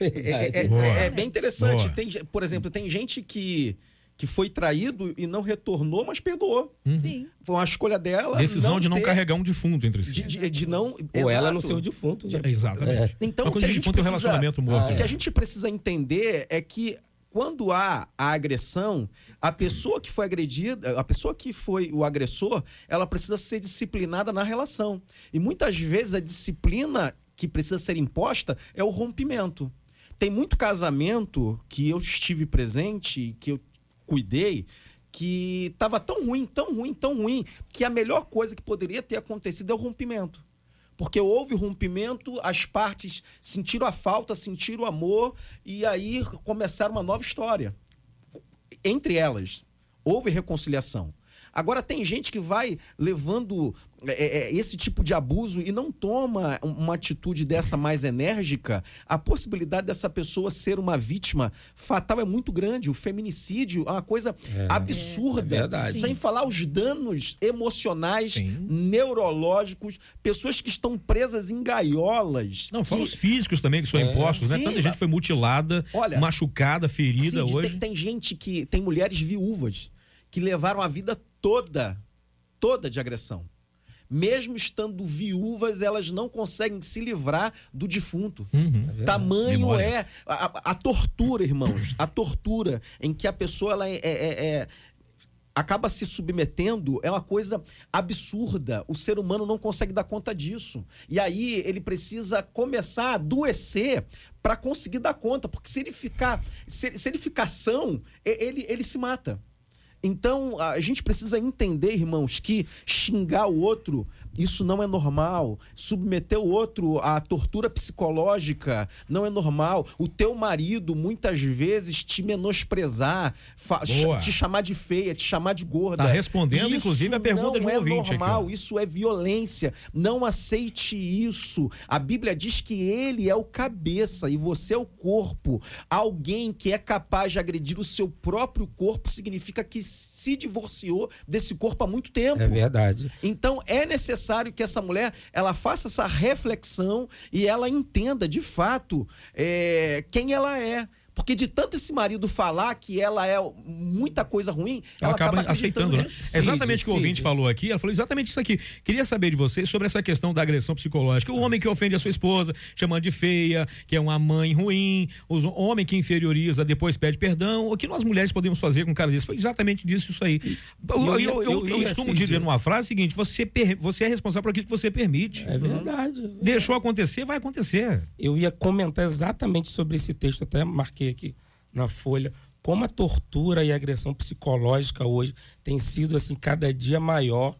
é- é- é- é bem interessante. Tem por exemplo, tem gente que, que foi traído e não retornou, mas perdoou. Sim. Foi uma escolha dela. Decisão de não ter- carregar um defunto entre si. De, de- de não. Ou ela no Exato. seu defunto. né? Exatamente. Então, Mas o quando que a gente é um precisa, relacionamento morto. o que né? a gente precisa entender é que quando há a agressão, a pessoa que foi agredida, a pessoa que foi o agressor, ela precisa ser disciplinada na relação. E muitas vezes a disciplina que precisa ser imposta é o rompimento. Tem muito casamento que eu estive presente, que eu cuidei, que estava tão ruim, tão ruim, tão ruim, que a melhor coisa que poderia ter acontecido é o rompimento. Porque houve rompimento, as partes sentiram a falta, sentiram o amor, e aí começaram uma nova história. Entre elas, houve reconciliação. Agora, tem gente que vai levando é, é, esse tipo de abuso e não toma uma atitude dessa mais enérgica, a possibilidade dessa pessoa ser uma vítima fatal é muito grande. O feminicídio é uma coisa absurda. é sem falar os danos emocionais, Sim. neurológicos, pessoas que estão presas em gaiolas. Não, que- os físicos também que são impostos, né? Sim, Tanta gente foi mutilada, Olha, machucada, ferida Cid, hoje. Tem, tem gente que. Tem mulheres viúvas que levaram a vida toda, toda de agressão. Mesmo estando viúvas, elas não conseguem se livrar do defunto. Tamanho Memória. é a, a- tortura, irmãos. A tortura em que a pessoa ela é- é- é- é- acaba se submetendo é uma coisa absurda. O ser humano não consegue dar conta disso. E aí ele precisa começar a adoecer para conseguir dar conta, porque se ele ficar se, se ele ficar são, ele, ele se mata. Então, a gente precisa entender, irmãos, que xingar o outro, isso não é normal. Submeter o outro à tortura psicológica não é normal. O teu marido, muitas vezes, te menosprezar, te chamar de feia, te chamar de gorda. Tá respondendo, Isso inclusive, a pergunta não de um é ouvinte aqui, normal, ó. isso é violência. Não aceite isso. A Bíblia diz que ele é o cabeça e você é o corpo. Alguém que é capaz de agredir o seu próprio corpo significa que se divorciou desse corpo há muito tempo. É verdade. Então é necessário que essa mulher ela faça essa reflexão e ela entenda de fato é, quem ela é. Porque de tanto esse marido falar que ela é muita coisa ruim, Ela acaba aceitando, né? É exatamente o que o Cid. ouvinte falou aqui. Ela falou exatamente isso aqui. Queria saber de vocês sobre essa questão da agressão psicológica. O homem que ofende a sua esposa, chamando de feia, que é uma mãe ruim, o homem que inferioriza, depois pede perdão. O que nós mulheres podemos fazer com um cara desse? Foi exatamente disso isso aí. Eu, eu eu, eu, eu eu ia, costumo Cid. dizer numa frase o seguinte: você, per- você é responsável por aquilo que você permite. É verdade. Deixou acontecer, vai acontecer. Eu ia comentar exatamente sobre esse texto, até marquei aqui na folha, como a tortura e a agressão psicológica hoje tem sido assim cada dia maior.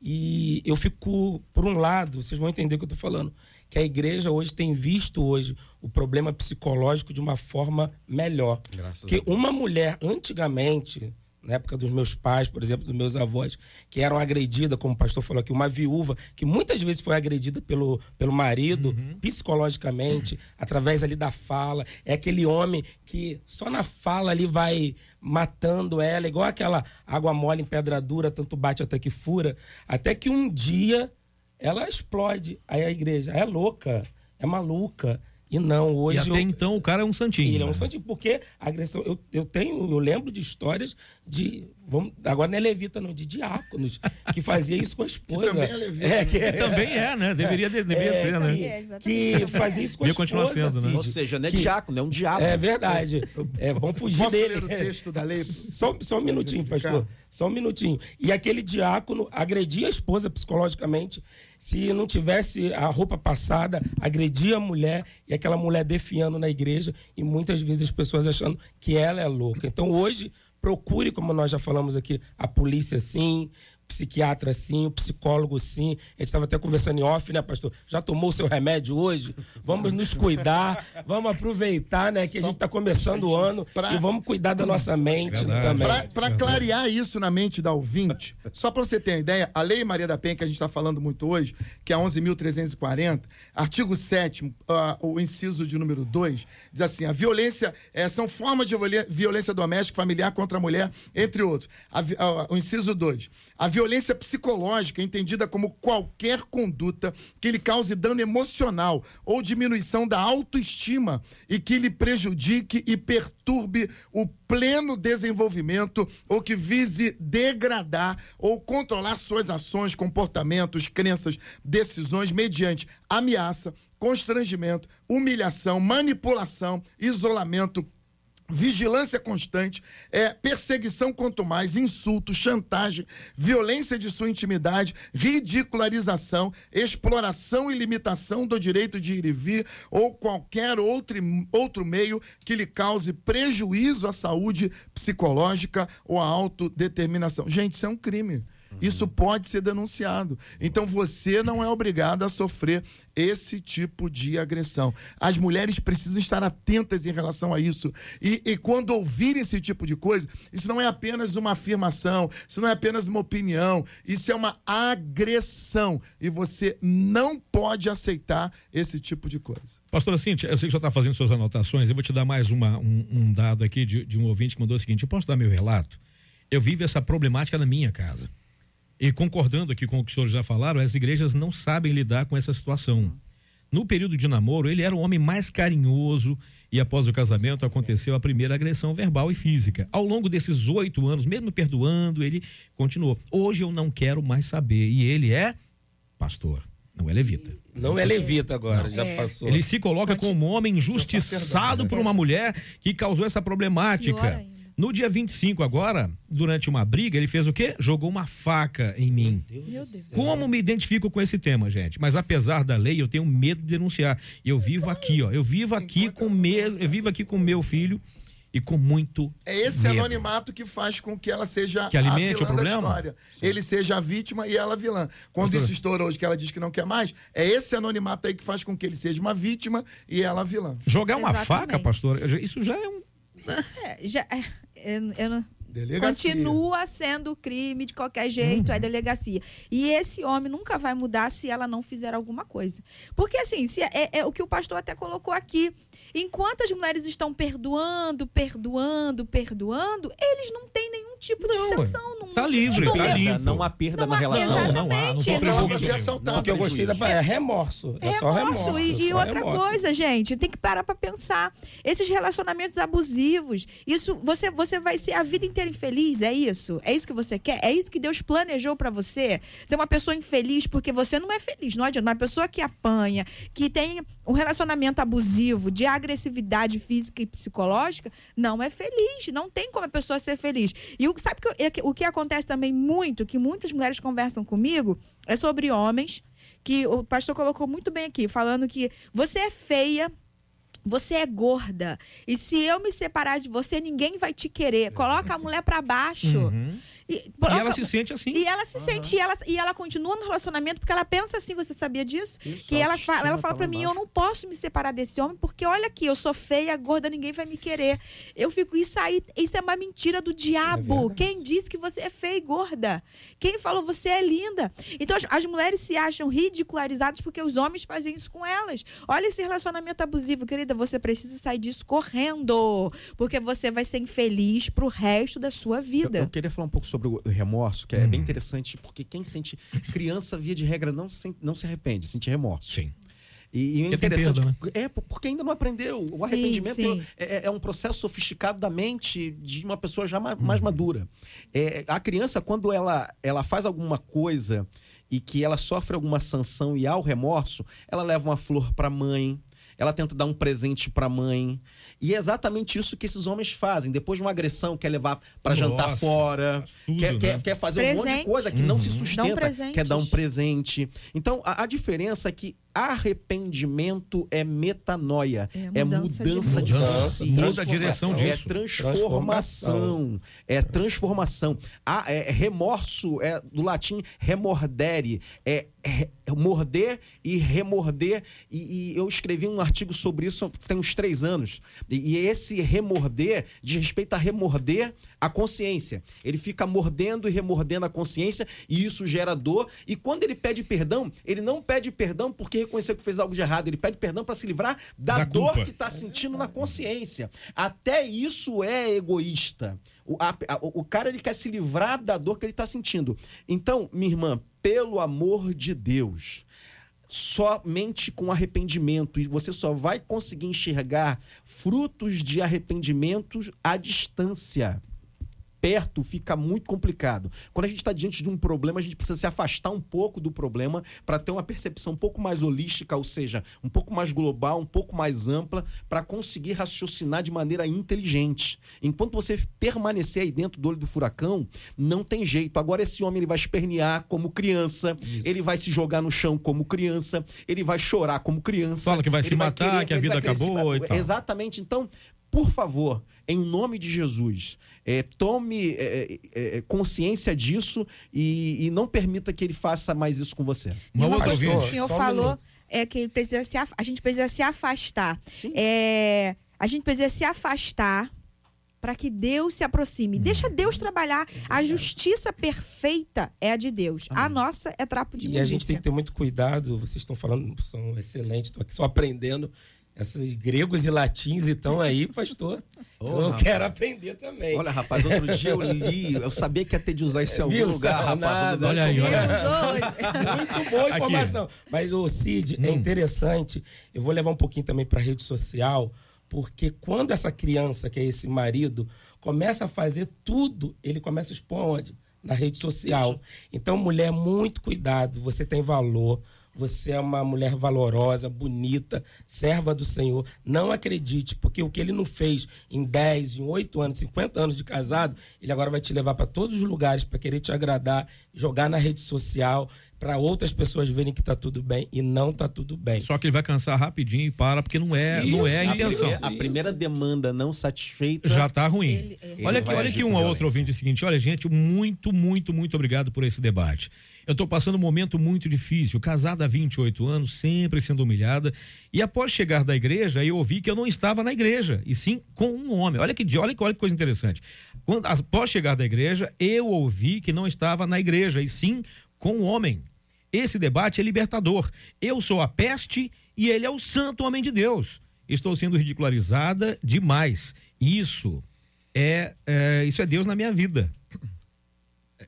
E eu fico, por um lado, vocês vão entender o que eu estou falando, que a igreja hoje tem visto hoje o problema psicológico de uma forma melhor. Porque uma mulher, antigamente, na época dos meus pais, por exemplo, dos meus avós, que eram agredidas, como o pastor falou aqui, uma viúva, que muitas vezes foi agredida pelo, pelo marido, psicologicamente, através ali da fala. É aquele homem que só na fala ali vai matando ela, igual aquela água mole em pedra dura, tanto bate até que fura, até que um dia ela explode. Aí a igreja é louca, é maluca. E não, E hoje. até eu- então o cara é um santinho. ele é um né? santinho, porque a agressão. Eu, eu tenho, eu lembro de histórias de. Vamos, agora não é levita, não, de diáconos, que fazia isso com a esposa. também é levita, É, que é, Também é, né? Deveria, deveria é, ser, né? que- É, exatamente. Que fazia isso com a esposa. sendo, né? Cid. Ou seja, não é Que- diácono, é um diabo. É verdade. É, vamos fugir Posso dele. ler o texto da lei? Só, só um minutinho, pastor. Só um minutinho. E aquele diácono agredia a esposa psicologicamente. Se não tivesse a roupa passada, agredia a mulher e aquela mulher defiando na igreja e muitas vezes as pessoas achando que ela é louca. Então hoje, procure, como nós já falamos aqui, a polícia sim, psiquiatra sim, o psicólogo sim. A gente estava até conversando em off, né, pastor? Já tomou o seu remédio hoje? Vamos nos cuidar, vamos aproveitar, né, que a gente está começando o ano Pra- e vamos cuidar da nossa mente Verdade. também. Pra, pra clarear isso na mente da ouvinte, só pra você ter uma ideia, a Lei Maria da Penha, que a gente tá falando muito hoje, que é a 11.340, artigo 7 o inciso de número 2, diz assim, a violência, eh, são formas de violência doméstica, familiar contra a mulher, entre outros. A ah, o inciso 2, a violência psicológica, entendida como qualquer conduta que lhe cause dano emocional ou diminuição da autoestima e que lhe prejudique e perturbe o pleno desenvolvimento ou que vise degradar ou controlar suas ações, comportamentos, crenças, decisões mediante ameaça, constrangimento, humilhação, manipulação, isolamento, Vigilância constante, é perseguição quanto mais, insulto, chantagem, violência de sua intimidade, ridicularização, exploração e limitação do direito de ir e vir ou qualquer outro, outro meio que lhe cause prejuízo à saúde psicológica ou à autodeterminação. Gente, isso é um crime. Isso pode ser denunciado. Então você não é obrigado a sofrer esse tipo de agressão. As mulheres precisam estar atentas em relação a isso. E, e quando ouvirem esse tipo de coisa, isso não é apenas uma afirmação, isso não é apenas uma opinião, isso é uma agressão. E você não pode aceitar esse tipo de coisa. Pastora Cíntia, eu sei que senhor está fazendo suas anotações, eu vou te dar mais uma, um, um dado aqui de, de um ouvinte que mandou o seguinte: eu posso dar meu relato? Eu vivo essa problemática na minha casa. E concordando aqui com o que os senhores já falaram, as igrejas não sabem lidar com essa situação. No período de namoro, ele era o homem mais carinhoso e após o casamento aconteceu a primeira agressão verbal e física. Ao longo desses oito anos, mesmo perdoando, ele continuou. Hoje eu não quero mais saber. E ele é pastor, não é levita. Não é levita agora, já É. passou. Ele se coloca como um homem injustiçado por uma mulher que causou essa problemática. No dia 25 agora, durante uma briga, ele fez o quê? Jogou uma faca em mim. Meu Deus. Como me identifico com esse tema, gente? Mas apesar da lei, eu tenho medo de denunciar. E eu vivo aqui, ó. Eu vivo aqui com medo, eu vivo aqui com meu filho e com muito É esse medo. anonimato que faz com que ela seja Que alimente a vilã o problema? da história. Ele seja a vítima e ela a vilã. Quando Pastor. isso estourou hoje que ela diz que não quer mais, é esse anonimato aí que faz com que ele seja uma vítima e ela a vilã. Jogar uma Exatamente. faca, pastor, isso já é um. É, já, é, eu, eu não- Delegacia. Continua sendo crime de qualquer jeito, Uhum. é delegacia. E esse homem nunca vai mudar se ela não fizer alguma coisa. Porque, assim, se é, é o que o pastor até colocou aqui. Enquanto as mulheres estão perdoando, perdoando, perdoando, eles não têm nenhum tipo Não, de sanção. Não, tá livre, não tá livre. Não há perda Não na há- relação. Não, não há. Não Exatamente, tem prejuízo. É. Não O que eu gostei da é remorso. É só remorso. E, e só outra remorso. coisa, gente, tem que parar pra pensar. Esses relacionamentos abusivos, isso você, você vai ser a vida inteira infeliz, é isso? É isso que você quer? É isso que Deus planejou pra você? Ser uma pessoa infeliz porque você não é feliz, não adianta. Uma pessoa que apanha, que tem um relacionamento abusivo, de agressividade física e psicológica, não é feliz. Não tem como a pessoa ser feliz. E o, sabe é que- o que acontece também muito, que muitas mulheres conversam comigo, é sobre homens que o pastor colocou muito bem aqui, falando que você é feia, você é gorda. E se eu me separar de você, ninguém vai te querer. Coloca a mulher pra baixo. Uhum. E, E ela se sente assim. e ela se sente, e ela, e ela continua no relacionamento porque ela pensa assim, você sabia disso? Isso, que ela fala, ela tá fala lá pra mim, eu não posso me separar desse homem porque olha aqui, eu sou feia, gorda, ninguém vai me querer. Eu fico, isso aí, isso é uma mentira do diabo. Quem disse que você é feia e gorda? Quem falou você é linda? Então as, as mulheres se acham ridicularizadas porque os homens fazem isso com elas. Olha esse relacionamento abusivo, querida, você precisa sair disso correndo, porque você vai ser infeliz pro resto da sua Eu, vida. eu queria falar um pouco sobre o remorso, que é bem interessante, porque quem sente. Criança, via de regra, não se, não se arrepende, sente remorso. Sim. E, e é interessante. perda, É, por- porque ainda não aprendeu. O Sim, arrependimento sim. É, é um processo sofisticado da mente de uma pessoa já ma- Uhum. mais madura. É, a criança, quando ela, ela faz alguma coisa e que ela sofre alguma sanção e há o remorso, ela leva uma flor para a mãe. Ela tenta dar um presente para a mãe. E é exatamente isso que esses homens fazem. Depois de uma agressão, quer levar para jantar fora, tudo, quer, né? quer, quer fazer um monte de Presente. coisa que não se Dá um sustenta, quer dar um presente. Então, a, a diferença é que arrependimento é metanoia, É é mudança mudança, de de, mudança. consciência, Muda a direção é disso. transformação, é transformação. Ah, é, remorso é do latim remordere, é, é- é morder e remorder. E, e eu escrevi um artigo sobre isso tem uns três anos. E, e esse remorder diz respeito a remorder a consciência. Ele fica mordendo e remordendo a consciência e isso gera dor. E quando ele pede perdão, ele não pede perdão porque reconheceu que fez algo de errado. Ele pede perdão para se livrar da, Da dor culpa. que está sentindo na consciência. Até isso é egoísta. O, a- a- o cara ele quer se livrar da dor que ele está sentindo. Então, minha irmã, pelo amor de Deus, somente com arrependimento e você só vai conseguir enxergar frutos de arrependimento à distância. Perto fica muito complicado. Quando a gente está diante de um problema, a gente precisa se afastar um pouco do problema para ter uma percepção um pouco mais holística, ou seja, um pouco mais global, um pouco mais ampla, para conseguir raciocinar de maneira inteligente. Enquanto você permanecer aí dentro do olho do furacão, não tem jeito. Agora esse homem ele vai espernear como criança, ele vai se jogar no chão como criança, ele vai chorar como criança. Fala que vai se matar, que a vida querer se acabou e tal. Exatamente. Então, por favor, em nome de Jesus, é, tome é, é, é, consciência disso e, e não permita que ele faça mais isso com você. Uma outra coisa que o senhor falou é que ele precisa se af- a gente precisa se afastar. É, a gente precisa se afastar para que Deus se aproxime. Deixa Deus trabalhar. A justiça perfeita é a de Deus. A nossa é trapo de E a gente tem imundícia. que ter muito cuidado. Vocês estão falando, são excelentes, estou aqui só aprendendo. Esses gregos e latins estão aí, pastor. Ô, eu rapaz. quero aprender também. Olha, rapaz, outro dia eu li, eu sabia que ia ter de usar isso em algum Viu, lugar, rapaz. nada. Olha aí. Muito boa a informação. Mas o Cid é interessante. Eu vou levar um pouquinho também para rede social, porque quando essa criança, que é esse marido, começa a fazer tudo, ele começa a expor onde? Na rede social. Então, mulher, muito cuidado. Você tem valor. Você é uma mulher valorosa, bonita, serva do Senhor. Não acredite, porque o que ele não fez em 10, em 8 anos, 50 anos de casado, ele agora vai te levar para todos os lugares para querer te agradar, jogar na rede social. para outras pessoas verem que tá tudo bem e não tá tudo bem. Só que ele vai cansar rapidinho e para, porque não é, Sim, não é a intenção. primeira- A primeira demanda não satisfeita. Já tá ruim. Ele- ele olha aqui, olha aqui um outro ouvinte o seguinte, olha gente, muito, muito, muito obrigado por esse debate. Eu estou passando um momento muito difícil, casada há 28 anos, sempre sendo humilhada, e após chegar da igreja, eu ouvi que eu não estava na igreja, e sim com um homem. Olha que, olha, olha que coisa interessante. Quando, após chegar da igreja, eu ouvi que não estava na igreja, e sim com um homem. Esse debate é libertador. Eu sou a peste e ele é o santo homem de Deus. Estou sendo ridicularizada demais. Isso é, é, isso é Deus na minha vida.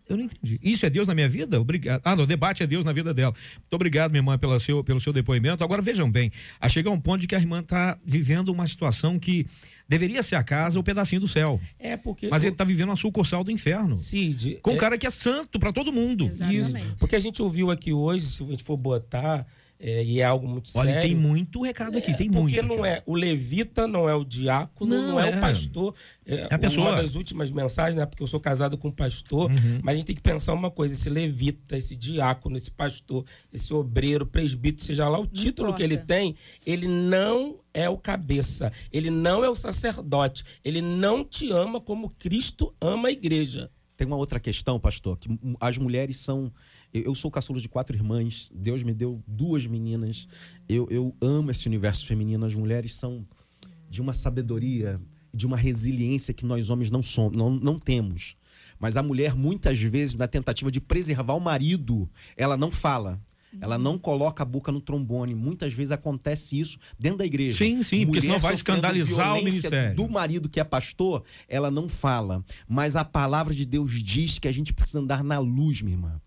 Eu não entendi. Isso é Deus na minha vida? Obrigado. Ah, não, o debate é Deus na vida dela. Muito obrigado, minha irmã, pelo seu, pelo seu depoimento. Agora vejam bem, a chegar um ponto de que a irmã está vivendo uma situação que deveria ser a casa, o pedacinho do céu. É porque. Mas ele está vivendo uma sucursal do inferno. Cid, Com um é- cara que é santo para todo mundo. Exatamente. Isso. Porque a gente ouviu aqui hoje, se a gente for botar, é, e é algo muito Olha, sério. tem muito recado aqui, É, tem muito. Porque não é o levita, não é o diácono, Não, não, é, é. o pastor. É, a pessoa. Uhum. Uma das últimas mensagens, né? Porque eu sou casado com um pastor, mas a gente tem que pensar uma coisa: esse levita, esse diácono, esse pastor, esse obreiro, presbítero, seja lá o título que ele tem, ele não é o cabeça, ele não é o sacerdote, ele não te ama como Cristo ama a igreja. Tem uma outra questão, pastor, que as mulheres são. Eu, sou caçulo de quatro irmãs, Deus me deu duas meninas. Eu, eu amo esse universo feminino. As mulheres são de uma sabedoria, de uma resiliência que nós homens não somos, não, não temos. Mas a mulher, muitas vezes, na tentativa de preservar o marido, ela não fala. Ela não coloca a boca no trombone. Muitas vezes acontece isso dentro da igreja. Sim, sim, porque senão vai escandalizar o ministério. Do marido que é pastor, ela não fala. Mas a palavra de Deus diz que a gente precisa andar na luz, minha irmã.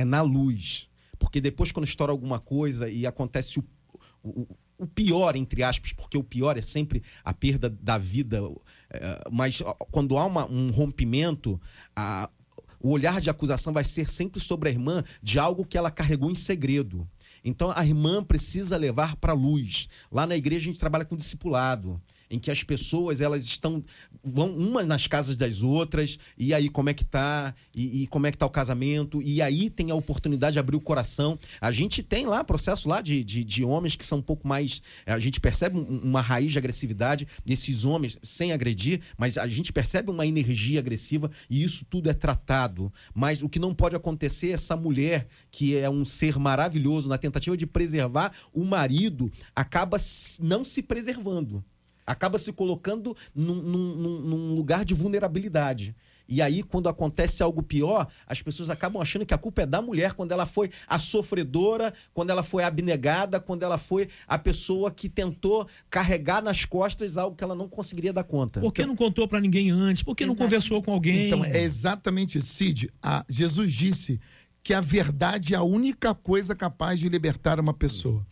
É na luz. Porque depois, quando estoura alguma coisa e acontece o, o, o pior, entre aspas, porque o pior é sempre a perda da vida. eh, Mas quando há uma- um rompimento, a- o olhar de acusação vai ser sempre sobre a irmã de algo que ela carregou em segredo. Então a irmã precisa levar para a luz. Lá na igreja a gente trabalha com discipulado, em que as pessoas elas estão vão umas nas casas das outras e aí como é que tá e, e como é que tá o casamento e aí tem a oportunidade de abrir o coração. A gente tem lá processo lá de, de, de homens que são um pouco mais a gente percebe um- uma raiz de agressividade desses homens sem agredir, mas a gente percebe uma energia agressiva e isso tudo é tratado. Mas o que não pode acontecer é essa mulher que é um ser maravilhoso na tentativa de preservar o marido acaba não se preservando acaba se colocando num, num- num- lugar de vulnerabilidade. E aí, quando acontece algo pior, as pessoas acabam achando que a culpa é da mulher quando ela foi a sofredora, quando ela foi a abnegada, quando ela foi a pessoa que tentou carregar nas costas algo que ela não conseguiria dar conta. Por que não contou para ninguém antes? Por que não conversou com alguém? Então, é exatamente isso. Cid, a- Jesus disse que a verdade é a única coisa capaz de libertar uma pessoa.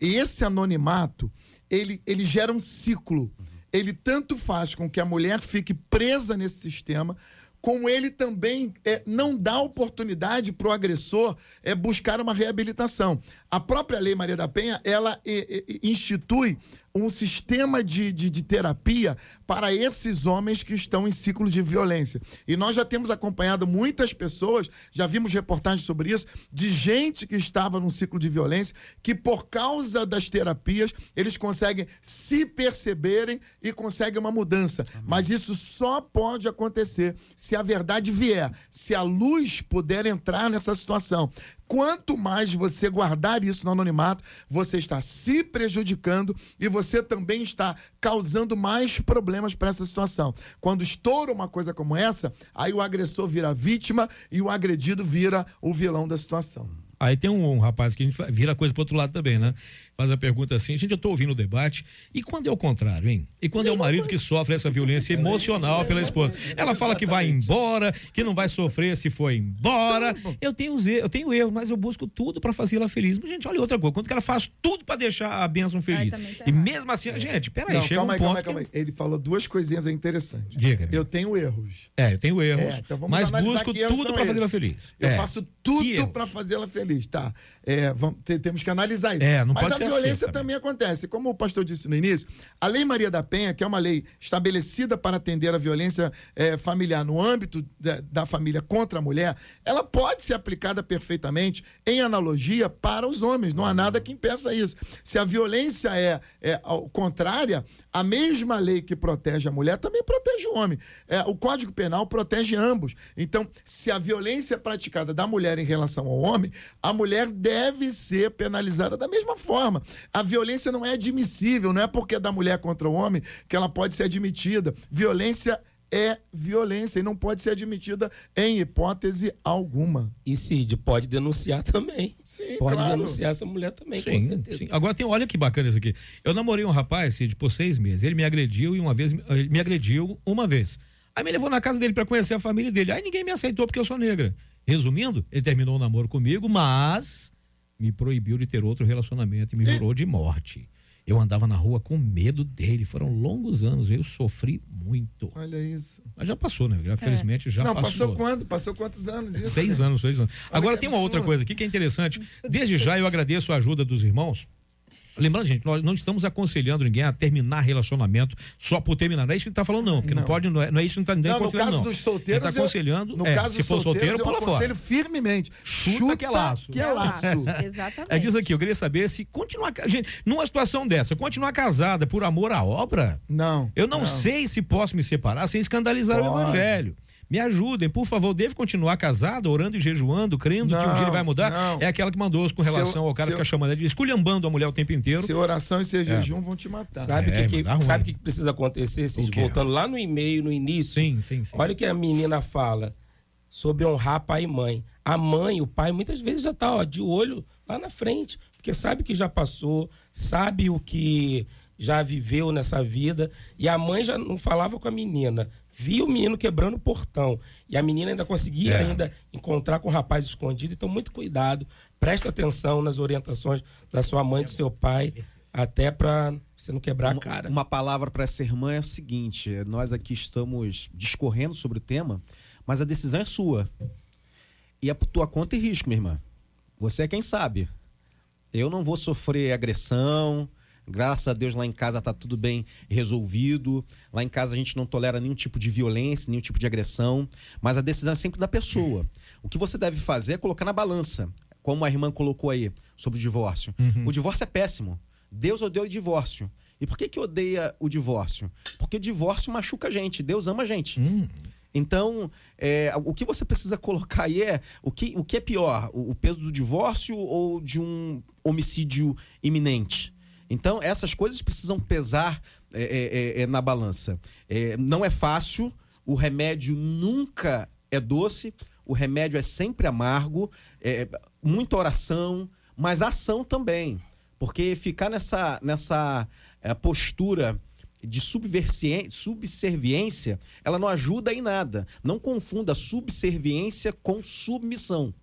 E esse anonimato, ele, ele gera um ciclo. Ele tanto faz com que a mulher fique presa nesse sistema, como ele também é, não dá oportunidade para o agressor é, buscar uma reabilitação. A própria Lei Maria da Penha, ela é, é, institui um sistema de, de, de terapia para esses homens que estão em ciclos de violência. E nós já temos acompanhado muitas pessoas, já vimos reportagens sobre isso, de gente que estava num ciclo de violência, que por causa das terapias, eles conseguem se perceberem e conseguem uma mudança. Mas isso só pode acontecer se a verdade vier, se a luz puder entrar nessa situação. Quanto mais você guardar isso no anonimato, você está se prejudicando e você também está causando mais problemas para essa situação. Quando estoura uma coisa como essa, aí o agressor vira vítima e o agredido vira o vilão da situação. Aí tem um, um rapaz que a gente vira coisa pro outro lado também, né? Faz a pergunta assim, gente, eu tô ouvindo o debate, e quando é o contrário, hein? E quando é o marido que sofre essa violência emocional pela esposa? Ela fala que vai embora, que não vai sofrer se for embora. Eu tenho os erros, eu tenho erros, mas eu busco tudo pra fazer ela feliz. Mas, gente, olha outra coisa, quando que ela faz tudo pra deixar a bênção feliz? tá e mesmo assim, gente, peraí, Não, chega calma um aí, ponto calma aí, que- calma aí. Ele falou duas coisinhas interessantes. Diga. Eu tenho erros. É, eu tenho erros, É, então vamos mas busco tudo são pra fazer ela esses. feliz. Eu É. faço tudo pra fazê-la feliz, tá? É, vamos, te- temos que analisar isso. É, não Mas pode ser acontecer, violência também. também acontece. Como o pastor disse no início, a Lei Maria da Penha, que é uma lei estabelecida para atender a violência eh, familiar no âmbito da, da família contra a mulher, ela pode ser aplicada perfeitamente em analogia para os homens. Não há nada que impeça isso. Se a violência é, é ao contrária, a mesma lei que protege a mulher também protege o homem. É, o Código Penal protege ambos. Então, se a violência é praticada da mulher em relação ao homem, a mulher deve ser penalizada da mesma forma. A violência não é admissível, não é porque é da mulher contra o homem que ela pode ser admitida. Violência é violência e não pode ser admitida em hipótese alguma. E Cid pode denunciar também. Sim, pode claro. denunciar essa mulher também, com Sim, certeza. sim. Agora tem, olha que bacana isso aqui. Eu namorei um rapaz, Cid, por seis meses. Ele me agrediu e uma vez ele me agrediu uma vez. Aí me levou na casa dele para conhecer a família dele. Aí ninguém me aceitou porque eu sou negra. Resumindo, ele terminou o namoro comigo, mas me proibiu de ter outro relacionamento e me jurou de morte. Eu andava na rua com medo dele. Foram longos anos, eu sofri muito. Olha isso. Mas já passou, né? Já, Felizmente já não, passou. passou quando? Passou quantos anos isso? Seis anos, seis anos. Agora que tem uma outra absurdo. coisa aqui que é interessante. Desde já eu agradeço a ajuda dos irmãos. Lembrando, gente, nós não estamos aconselhando ninguém a terminar relacionamento só por terminar. Não é isso que ele está falando, não. Porque não, Não. pode, não é, não é isso que ele está Não, no aconselhando, caso não. dos solteiros. Ele está eu- aconselhando, no é, caso se for solteiro, pula eu fora. aconselho firmemente. Chuta que é laço. Que é laço. Exatamente. É diz aqui, eu queria saber se continuar. Gente, numa situação dessa, continuar casada por amor à obra, Não. eu não, sei se posso me separar sem escandalizar o Pode. evangelho. Me ajudem, por favor. Devo continuar casada, orando e jejuando, crendo que um Não, dia ele vai mudar? não. É aquela que mandou com relação Seu- ao cara seu- ficar chamando ela de esculhambando a mulher o tempo inteiro. Seu oração e seu jejum vão te matar. Sabe o É, que, que, sabe o que precisa acontecer, Cid? Voltando lá no e-mail, no início. Sim, sim, sim. Olha o que a menina fala sobre honrar pai e mãe. A mãe, o pai, muitas vezes já tá ó, de olho lá na frente, porque sabe que já passou, sabe o que já viveu nessa vida. E a mãe já não falava com a menina. Via o menino quebrando o portão. E a menina ainda conseguia É. ainda encontrar com o rapaz escondido. Então, muito cuidado. Presta atenção nas orientações da sua mãe e do seu pai, até para você não quebrar a cara. Uma palavra para essa irmã é o seguinte: nós aqui estamos discorrendo sobre o tema, mas a decisão é sua. E é por tua conta e risco, minha irmã. Você é quem sabe. Eu não vou sofrer agressão. Graças a Deus lá em casa tá tudo bem resolvido. Lá em casa a gente não tolera nenhum tipo de violência, nenhum tipo de agressão. Mas a decisão é sempre da pessoa. O que você deve fazer é colocar na balança, como a irmã colocou aí sobre o divórcio. O divórcio é péssimo. Deus odeia o divórcio. E por que, que odeia o divórcio? Porque o divórcio machuca a gente. Deus ama a gente. Então, é, o que você precisa colocar aí é o que, o que é pior, o, o peso do divórcio ou de um homicídio iminente? Então, essas coisas precisam pesar é, é, é, é, na balança. É, não é fácil, o remédio nunca é doce, o remédio é sempre amargo, muita oração, mas ação também. Porque ficar nessa, nessa postura de subserviência, ela não ajuda em nada. Não confunda subserviência com submissão.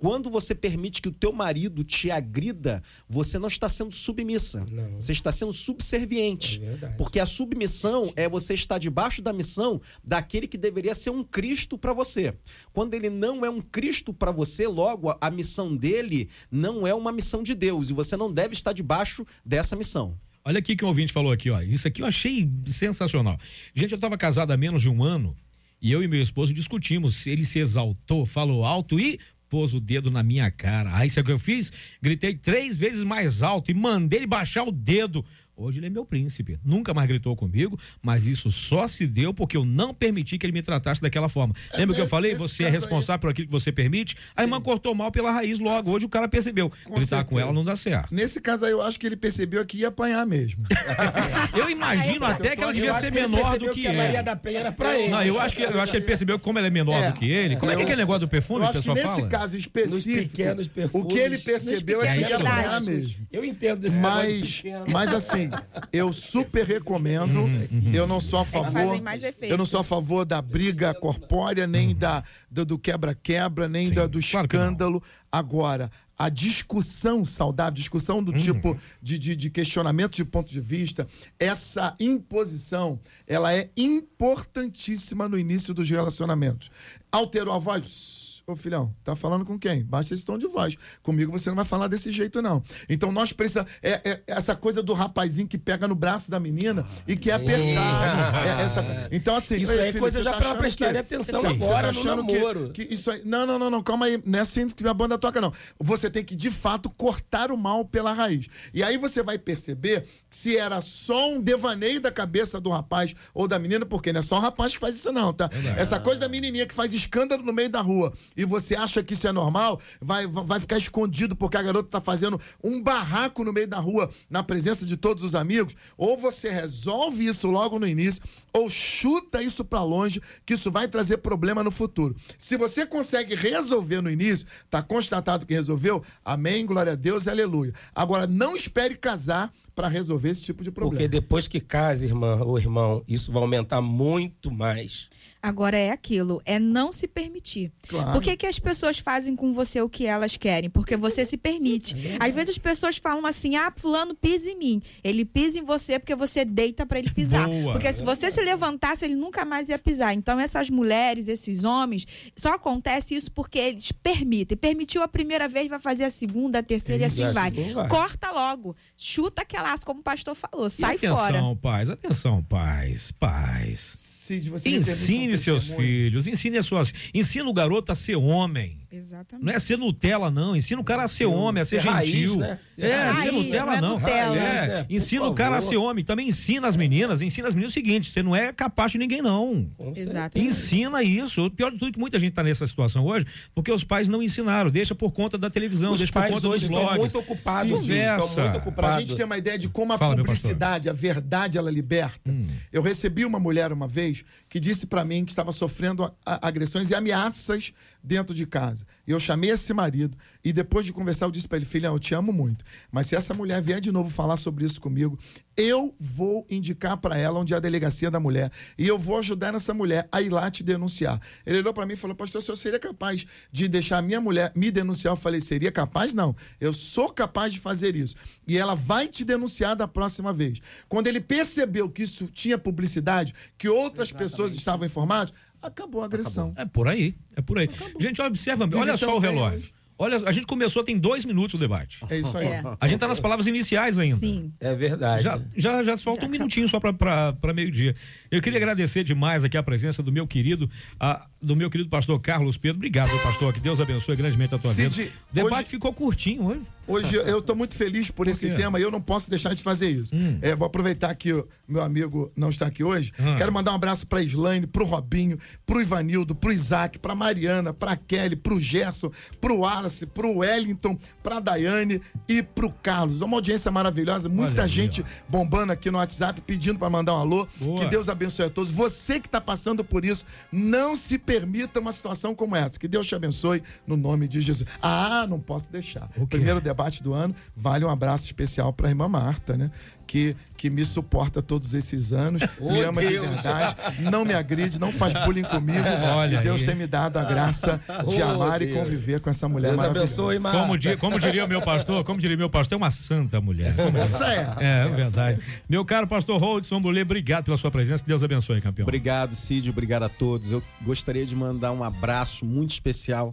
Quando você permite que o teu marido te agrida, você não está sendo submissa. Não. Você está sendo subserviente. É. Porque a submissão é você estar debaixo da missão daquele que deveria ser um Cristo para você. Quando ele não é um Cristo para você, logo a- missão dele não é uma missão de Deus e você não deve estar debaixo dessa missão. Olha aqui que o ouvinte falou aqui, ó. Isso aqui eu achei sensacional. Gente, eu estava casado há menos de um ano e eu e meu esposo discutimos. Ele se exaltou, falou alto e pôs o dedo na minha cara. Aí sabe o que eu fiz? Gritei três vezes mais alto e mandei ele baixar o dedo. Hoje ele é meu príncipe. Nunca mais gritou comigo, mas isso só se deu porque eu não permiti que ele me tratasse daquela forma. Lembra que eu nesse- falei? nesse Você é caso aí- responsável por aquilo que você permite? A irmã cortou mal pela raiz logo. Hoje o cara percebeu. Com Gritar com certeza. ela não dá certo. Nesse caso aí, eu acho que ele percebeu que ia apanhar mesmo. Eu imagino até que ela Eu devia ser que ele menor do que a Maria ele. da Penha era pra ele. Não, eu acho, que, eu acho que ele percebeu que como ela é menor É, do que ele. Como é que é eu- aquele negócio do perfume Eu que o que pessoal nesse fala? caso específico, pequenos o que ele perfumes, percebeu é que ia apanhar mesmo. Eu entendo desse Mas, pequeno. mas assim, eu super recomendo. Uhum, Eu não sou a favor. Eu não sou a favor da briga corpórea, nem da, do do quebra-quebra, nem Uhum. Sim, da, do claro escândalo. Agora, a discussão saudável, discussão Uhum. do tipo de, de, de questionamento de ponto de vista, essa imposição, ela é importantíssima no início dos relacionamentos. Alterou a voz? Ô filhão, tá falando com quem? Baixa esse tom de voz. Comigo você não vai falar desse jeito, não. Então nós precisamos. É, é- essa coisa do rapazinho que pega no braço da menina e que é apertar. É essa- então, assim. Isso aí é coisa já tá pra que- atenção você agora tá no achando que- namoro. Que, isso aí. Não, não, não, não. Calma aí. Não é assim que a banda toca, não. Você tem que, de fato, cortar o mal pela raiz. E aí você vai perceber se era só um devaneio da cabeça do rapaz ou da menina, porque não é só o rapaz que faz isso, não, tá? Essa coisa da menininha que faz escândalo no meio da rua e você acha que isso é normal, vai, vai ficar escondido porque a garota tá fazendo um barraco no meio da rua na presença de todos os amigos, ou você resolve isso logo no início, ou chuta isso pra longe, que isso vai trazer problema no futuro. Se você consegue resolver no início, tá constatado que resolveu, amém, glória a Deus aleluia. Agora, não espere casar pra resolver esse tipo de problema. Porque depois que casa, irmã ou irmão, isso vai aumentar muito mais. Agora é aquilo, é não se permitir. Claro. Por que, que as pessoas fazem com você o que elas querem? Porque você se permite. Às vezes as pessoas falam assim: ah, fulano pisa em mim. Ele pisa em você porque você deita pra ele pisar. Boa. Porque se você se levantasse, ele nunca mais ia pisar. Então essas mulheres, esses homens, só acontece isso porque eles permitem. Permitiu a primeira vez, vai fazer a segunda, a terceira e assim vai. vai. Corta logo. Chuta aquelaço, como o pastor falou. E Sai atenção, fora. pais, atenção, pais, pais. Cid, você um Ensine seus filhos, ensine as suas. Ensina o garoto a ser homem. Exatamente. Não é ser Nutella, não. Ensina o cara a ser homem, a ser, ser raiz, gentil. né? Ser é, raiz, ser Nutella, não é não. Nutella. É, Raiz, né? Ensina o cara a ser homem. Também ensina as meninas, ensina as meninas o seguinte: você não é capaz de ninguém, não. Exatamente. Ensina isso. O pior de tudo é que muita gente está nessa situação hoje, porque os pais não ensinaram, deixa por conta da televisão, Os deixa por pais conta hoje dos estão blogs. muito ocupados, Cid, estão muito Pra ocupados. gente ter uma ideia de como a Fala, publicidade, a verdade, ela liberta. Eu recebi uma mulher uma vez que disse pra mim que estava sofrendo agressões e ameaças dentro de casa. E eu chamei esse marido e depois de conversar eu disse pra ele, filhão, eu te amo muito, mas se essa mulher vier de novo falar sobre isso comigo, eu vou indicar pra ela onde é a delegacia da mulher e eu vou ajudar essa mulher a ir lá te denunciar. Ele olhou pra mim e falou, pastor, se eu seria capaz de deixar a minha mulher me denunciar, eu falei, seria capaz? Não. Eu sou capaz de fazer isso. E ela vai te denunciar da próxima vez. Quando ele percebeu que isso tinha publicidade, que outras pessoas estavam informadas, acabou a agressão. É por aí, é por aí. Gente, observa, Vive olha só o relógio. Olha, a gente começou tem dois minutos o debate. É isso aí. É. A gente tá nas palavras iniciais ainda. Sim. É verdade. Já, já, já falta um minutinho só para meio-dia. Eu queria agradecer demais aqui a presença do meu querido, a- do meu querido pastor Carlos Pedro. Obrigado, pastor. Que Deus abençoe grandemente a tua Cid, vida. O debate hoje- ficou curtinho hoje. Hoje eu estou muito feliz por, esse quê? tema e eu não posso deixar de fazer isso. Hum. É, vou aproveitar que o meu amigo não está aqui hoje. Ah. Quero mandar um abraço para Slaine, para o Robinho, para o Ivanildo, para o Isaac, para Mariana, para Kelly, para o Gerson, para o Wallace, para o Wellington, para a Daiane e para o Carlos. Uma audiência maravilhosa, muita Olha gente bombando aqui no WhatsApp pedindo para mandar um alô. Boa. Que Deus abençoe a todos. Você que está passando por isso, não se permita uma situação como essa. Que Deus te abençoe no nome de Jesus. Ah, não posso deixar. O? Primeiro debate do ano, vale um abraço especial para a irmã Marta, né? Que, que me suporta todos esses anos, Oh, me ama de Deus. verdade, não me agride, não faz bullying comigo. Olha e Deus aí. tem me dado a graça de Oh, amar e Deus. conviver com essa mulher Deus maravilhosa. abençoe, Marta. Como, di- como diria o meu pastor, como diria meu pastor, é uma santa mulher. Essa é. É, é verdade. Meu caro pastor Holdson Bolê, obrigado pela sua presença. Que Deus abençoe, campeão. Obrigado, Cid. Obrigado a todos. Eu gostaria de mandar um abraço muito especial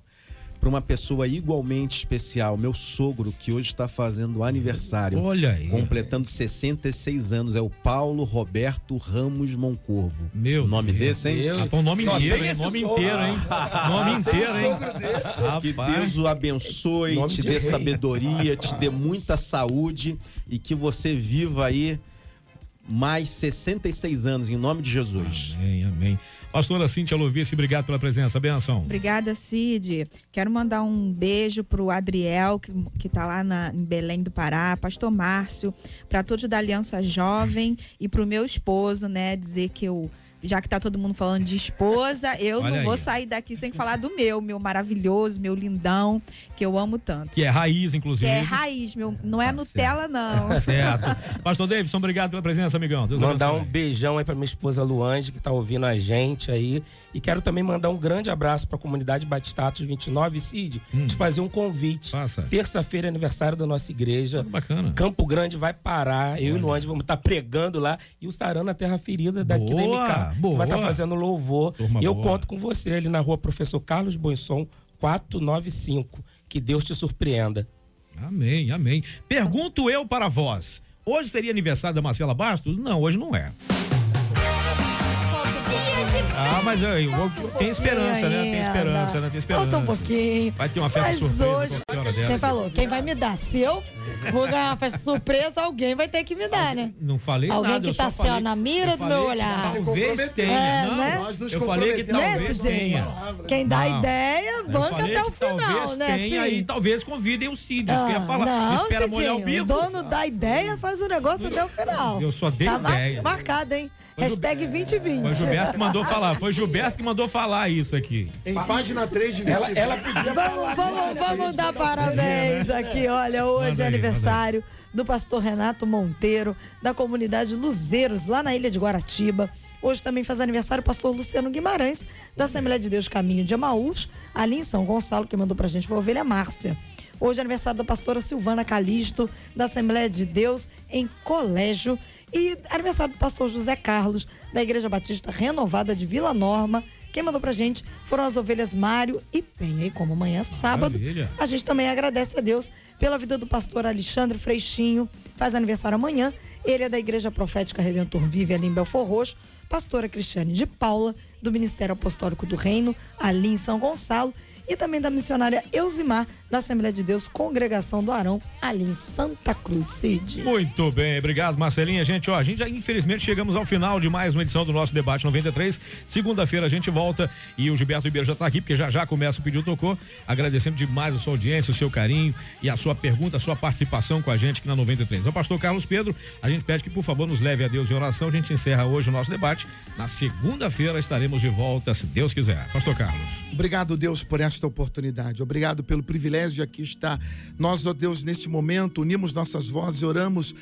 para uma pessoa igualmente especial, meu sogro, que hoje está fazendo aniversário. Olha aí. Completando 66 anos. É o Paulo Roberto Ramos Moncorvo. Meu O nome Deus. desse, hein? Deus. Ah, pô, nome Só inteiro, hein? Nome som. inteiro, hein? Nome inteiro, hein? Que. Deus o abençoe, Nome te de dê rei. sabedoria, te dê muita saúde e que você viva aí mais 66 anos, em nome de Jesus. Amém, amém. Pastora Cíntia Lovice, obrigado pela presença. Benção. Obrigada, Cid. Quero mandar um beijo pro Adriel, que, que tá lá na, em Belém do Pará, pastor Márcio, para todos da Aliança Jovem e pro meu esposo, né, dizer que eu já que tá todo mundo falando de esposa, eu Olha não aí. vou sair daqui sem falar do meu, meu maravilhoso, meu lindão, que eu amo tanto. Que é raiz, Que inclusive. é raiz, meu, não é Tá Nutella, não. Certo. Pastor Davidson, obrigado pela presença, amigão. Deus Mandar um abençoe. beijão aí pra minha esposa Luange, que tá ouvindo a gente aí. E quero também mandar um grande abraço pra comunidade Batistatos 29, Cid, Hum. te fazer um convite. Faça. Terça-feira é aniversário da nossa igreja. Tudo bacana. Campo Grande vai parar. Eu e Luange vamos estar pregando lá. E o Sarana Terra Ferida daqui Boa, da MK. Boa. vai estar fazendo louvor. Turma e eu boa. conto com você ali na rua Professor Carlos Bonson, 495. Que Deus te surpreenda. Amém, amém. Pergunto eu para vós. Hoje seria aniversário da Marcela Bastos? Não, hoje não é. Ah, mas eu, eu, eu- tem esperança, né? Tem esperança, né? Tem esperança. Falta um pouquinho. Vai ter uma festa Mas surpresa hoje, você falou, quem vai me dar? Se eu vou ganhar uma festa surpresa, alguém vai ter que me dar, né? Não falei Alguém nada. que eu só tá assim, ó, na mira do meu que olhar. Talvez tenha. É, não, né? Nós nos eu falei que talvez Nesse dia. tenha. Quem dá Não. ideia, banca até o que final, talvez né? Tenha, Sim. e talvez convidem o Cid. que ia Ah, falar. não, Espera molhar o Cidinho, bico. o dono da ideia faz o negócio até o final. Eu só dei tá ideia. marcado, hein? Hashtag 2020. Foi o Gilberto que mandou falar. Foi o Gilberto que mandou falar isso aqui. Em página 3 de 20. Ela, ela podia Vamos, vamos, vamos dar parabéns aqui. Olha, hoje Manda é aí, aniversário do pastor Renato Monteiro, da comunidade Luzeiros, lá na ilha de Guaratiba. Hoje também faz aniversário o pastor Luciano Guimarães, da Assembleia de Deus Caminho de Amaús, ali em São Gonçalo, que mandou pra gente foi a ovelha Márcia. Hoje é aniversário da pastora Silvana Calisto, da Assembleia de Deus em Colégio. E aniversário do pastor José Carlos, da Igreja Batista Renovada de Vila Norma. Quem mandou pra gente foram as ovelhas Mário e Penha. E como amanhã é sábado, Maravilha. a gente também agradece a Deus pela vida do pastor Alexandre Freixinho, faz aniversário amanhã. Ele é da Igreja Profética Redentor Vive ali em Belfor Roxo. Pastora Cristiane de Paula, do Ministério Apostólico do Reino, ali em São Gonçalo. E também da missionária Elzimar, da Assembleia de Deus Congregação do Arão, ali em Santa Cruz, Cid. Muito bem, obrigado, Marcelinha. Gente, ó, a gente já infelizmente chegamos ao final de mais uma edição do nosso debate 93. Segunda-feira a gente volta e o Gilberto Ribeiro já está aqui, porque já já começa o pedido tocou. Agradecendo demais a sua audiência, o seu carinho e a sua pergunta, a sua participação com a gente aqui na 93. Ao pastor Carlos Pedro, a gente pede que, por favor, nos leve a Deus em oração. A gente encerra hoje o nosso debate. Na segunda-feira estaremos de volta, se Deus quiser. Pastor Carlos. Obrigado, Deus, por esta oportunidade. Obrigado pelo privilégio de aqui estar. Nós, ó Deus, neste momento, unimos nossas vozes oramos,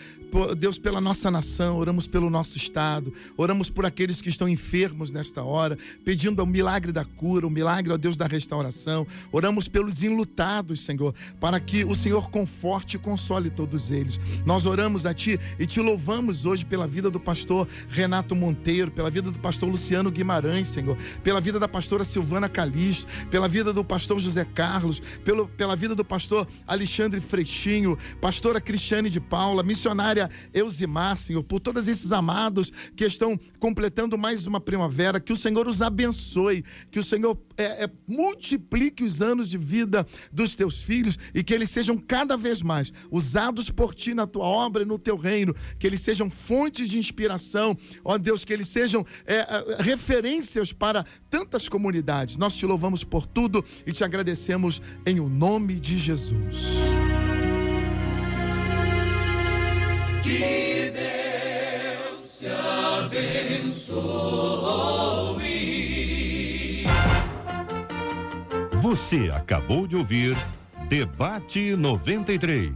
Deus, pela nossa nação, oramos pelo nosso estado, oramos por aqueles que estão enfermos nesta hora, pedindo o milagre da cura, o milagre, ó Deus, da restauração. Oramos pelos enlutados, Senhor, para que o Senhor conforte e console todos eles. Nós oramos a Ti e te louvamos hoje pela vida do pastor Renato Monteiro, pela vida do pastor Luciano Guimarães, Senhor, pela vida da pastora Silvana Calixto, pela vida do pastor José Carlos, pelo, pela vida do pastor Alexandre Freixinho, pastora Cristiane de Paula, missionária Elzimar, Senhor, por todos esses amados que estão completando mais uma primavera, que o Senhor os abençoe, que o Senhor é, é, multiplique os anos de vida dos teus filhos e que eles sejam cada vez mais usados por ti na tua obra e no teu reino, que eles sejam fontes de inspiração, ó Deus, que eles sejam é, é, referências para tantas comunidades. Nós te louvamos por tudo e te agradecemos em o nome de Jesus. Você acabou de ouvir Debate 93.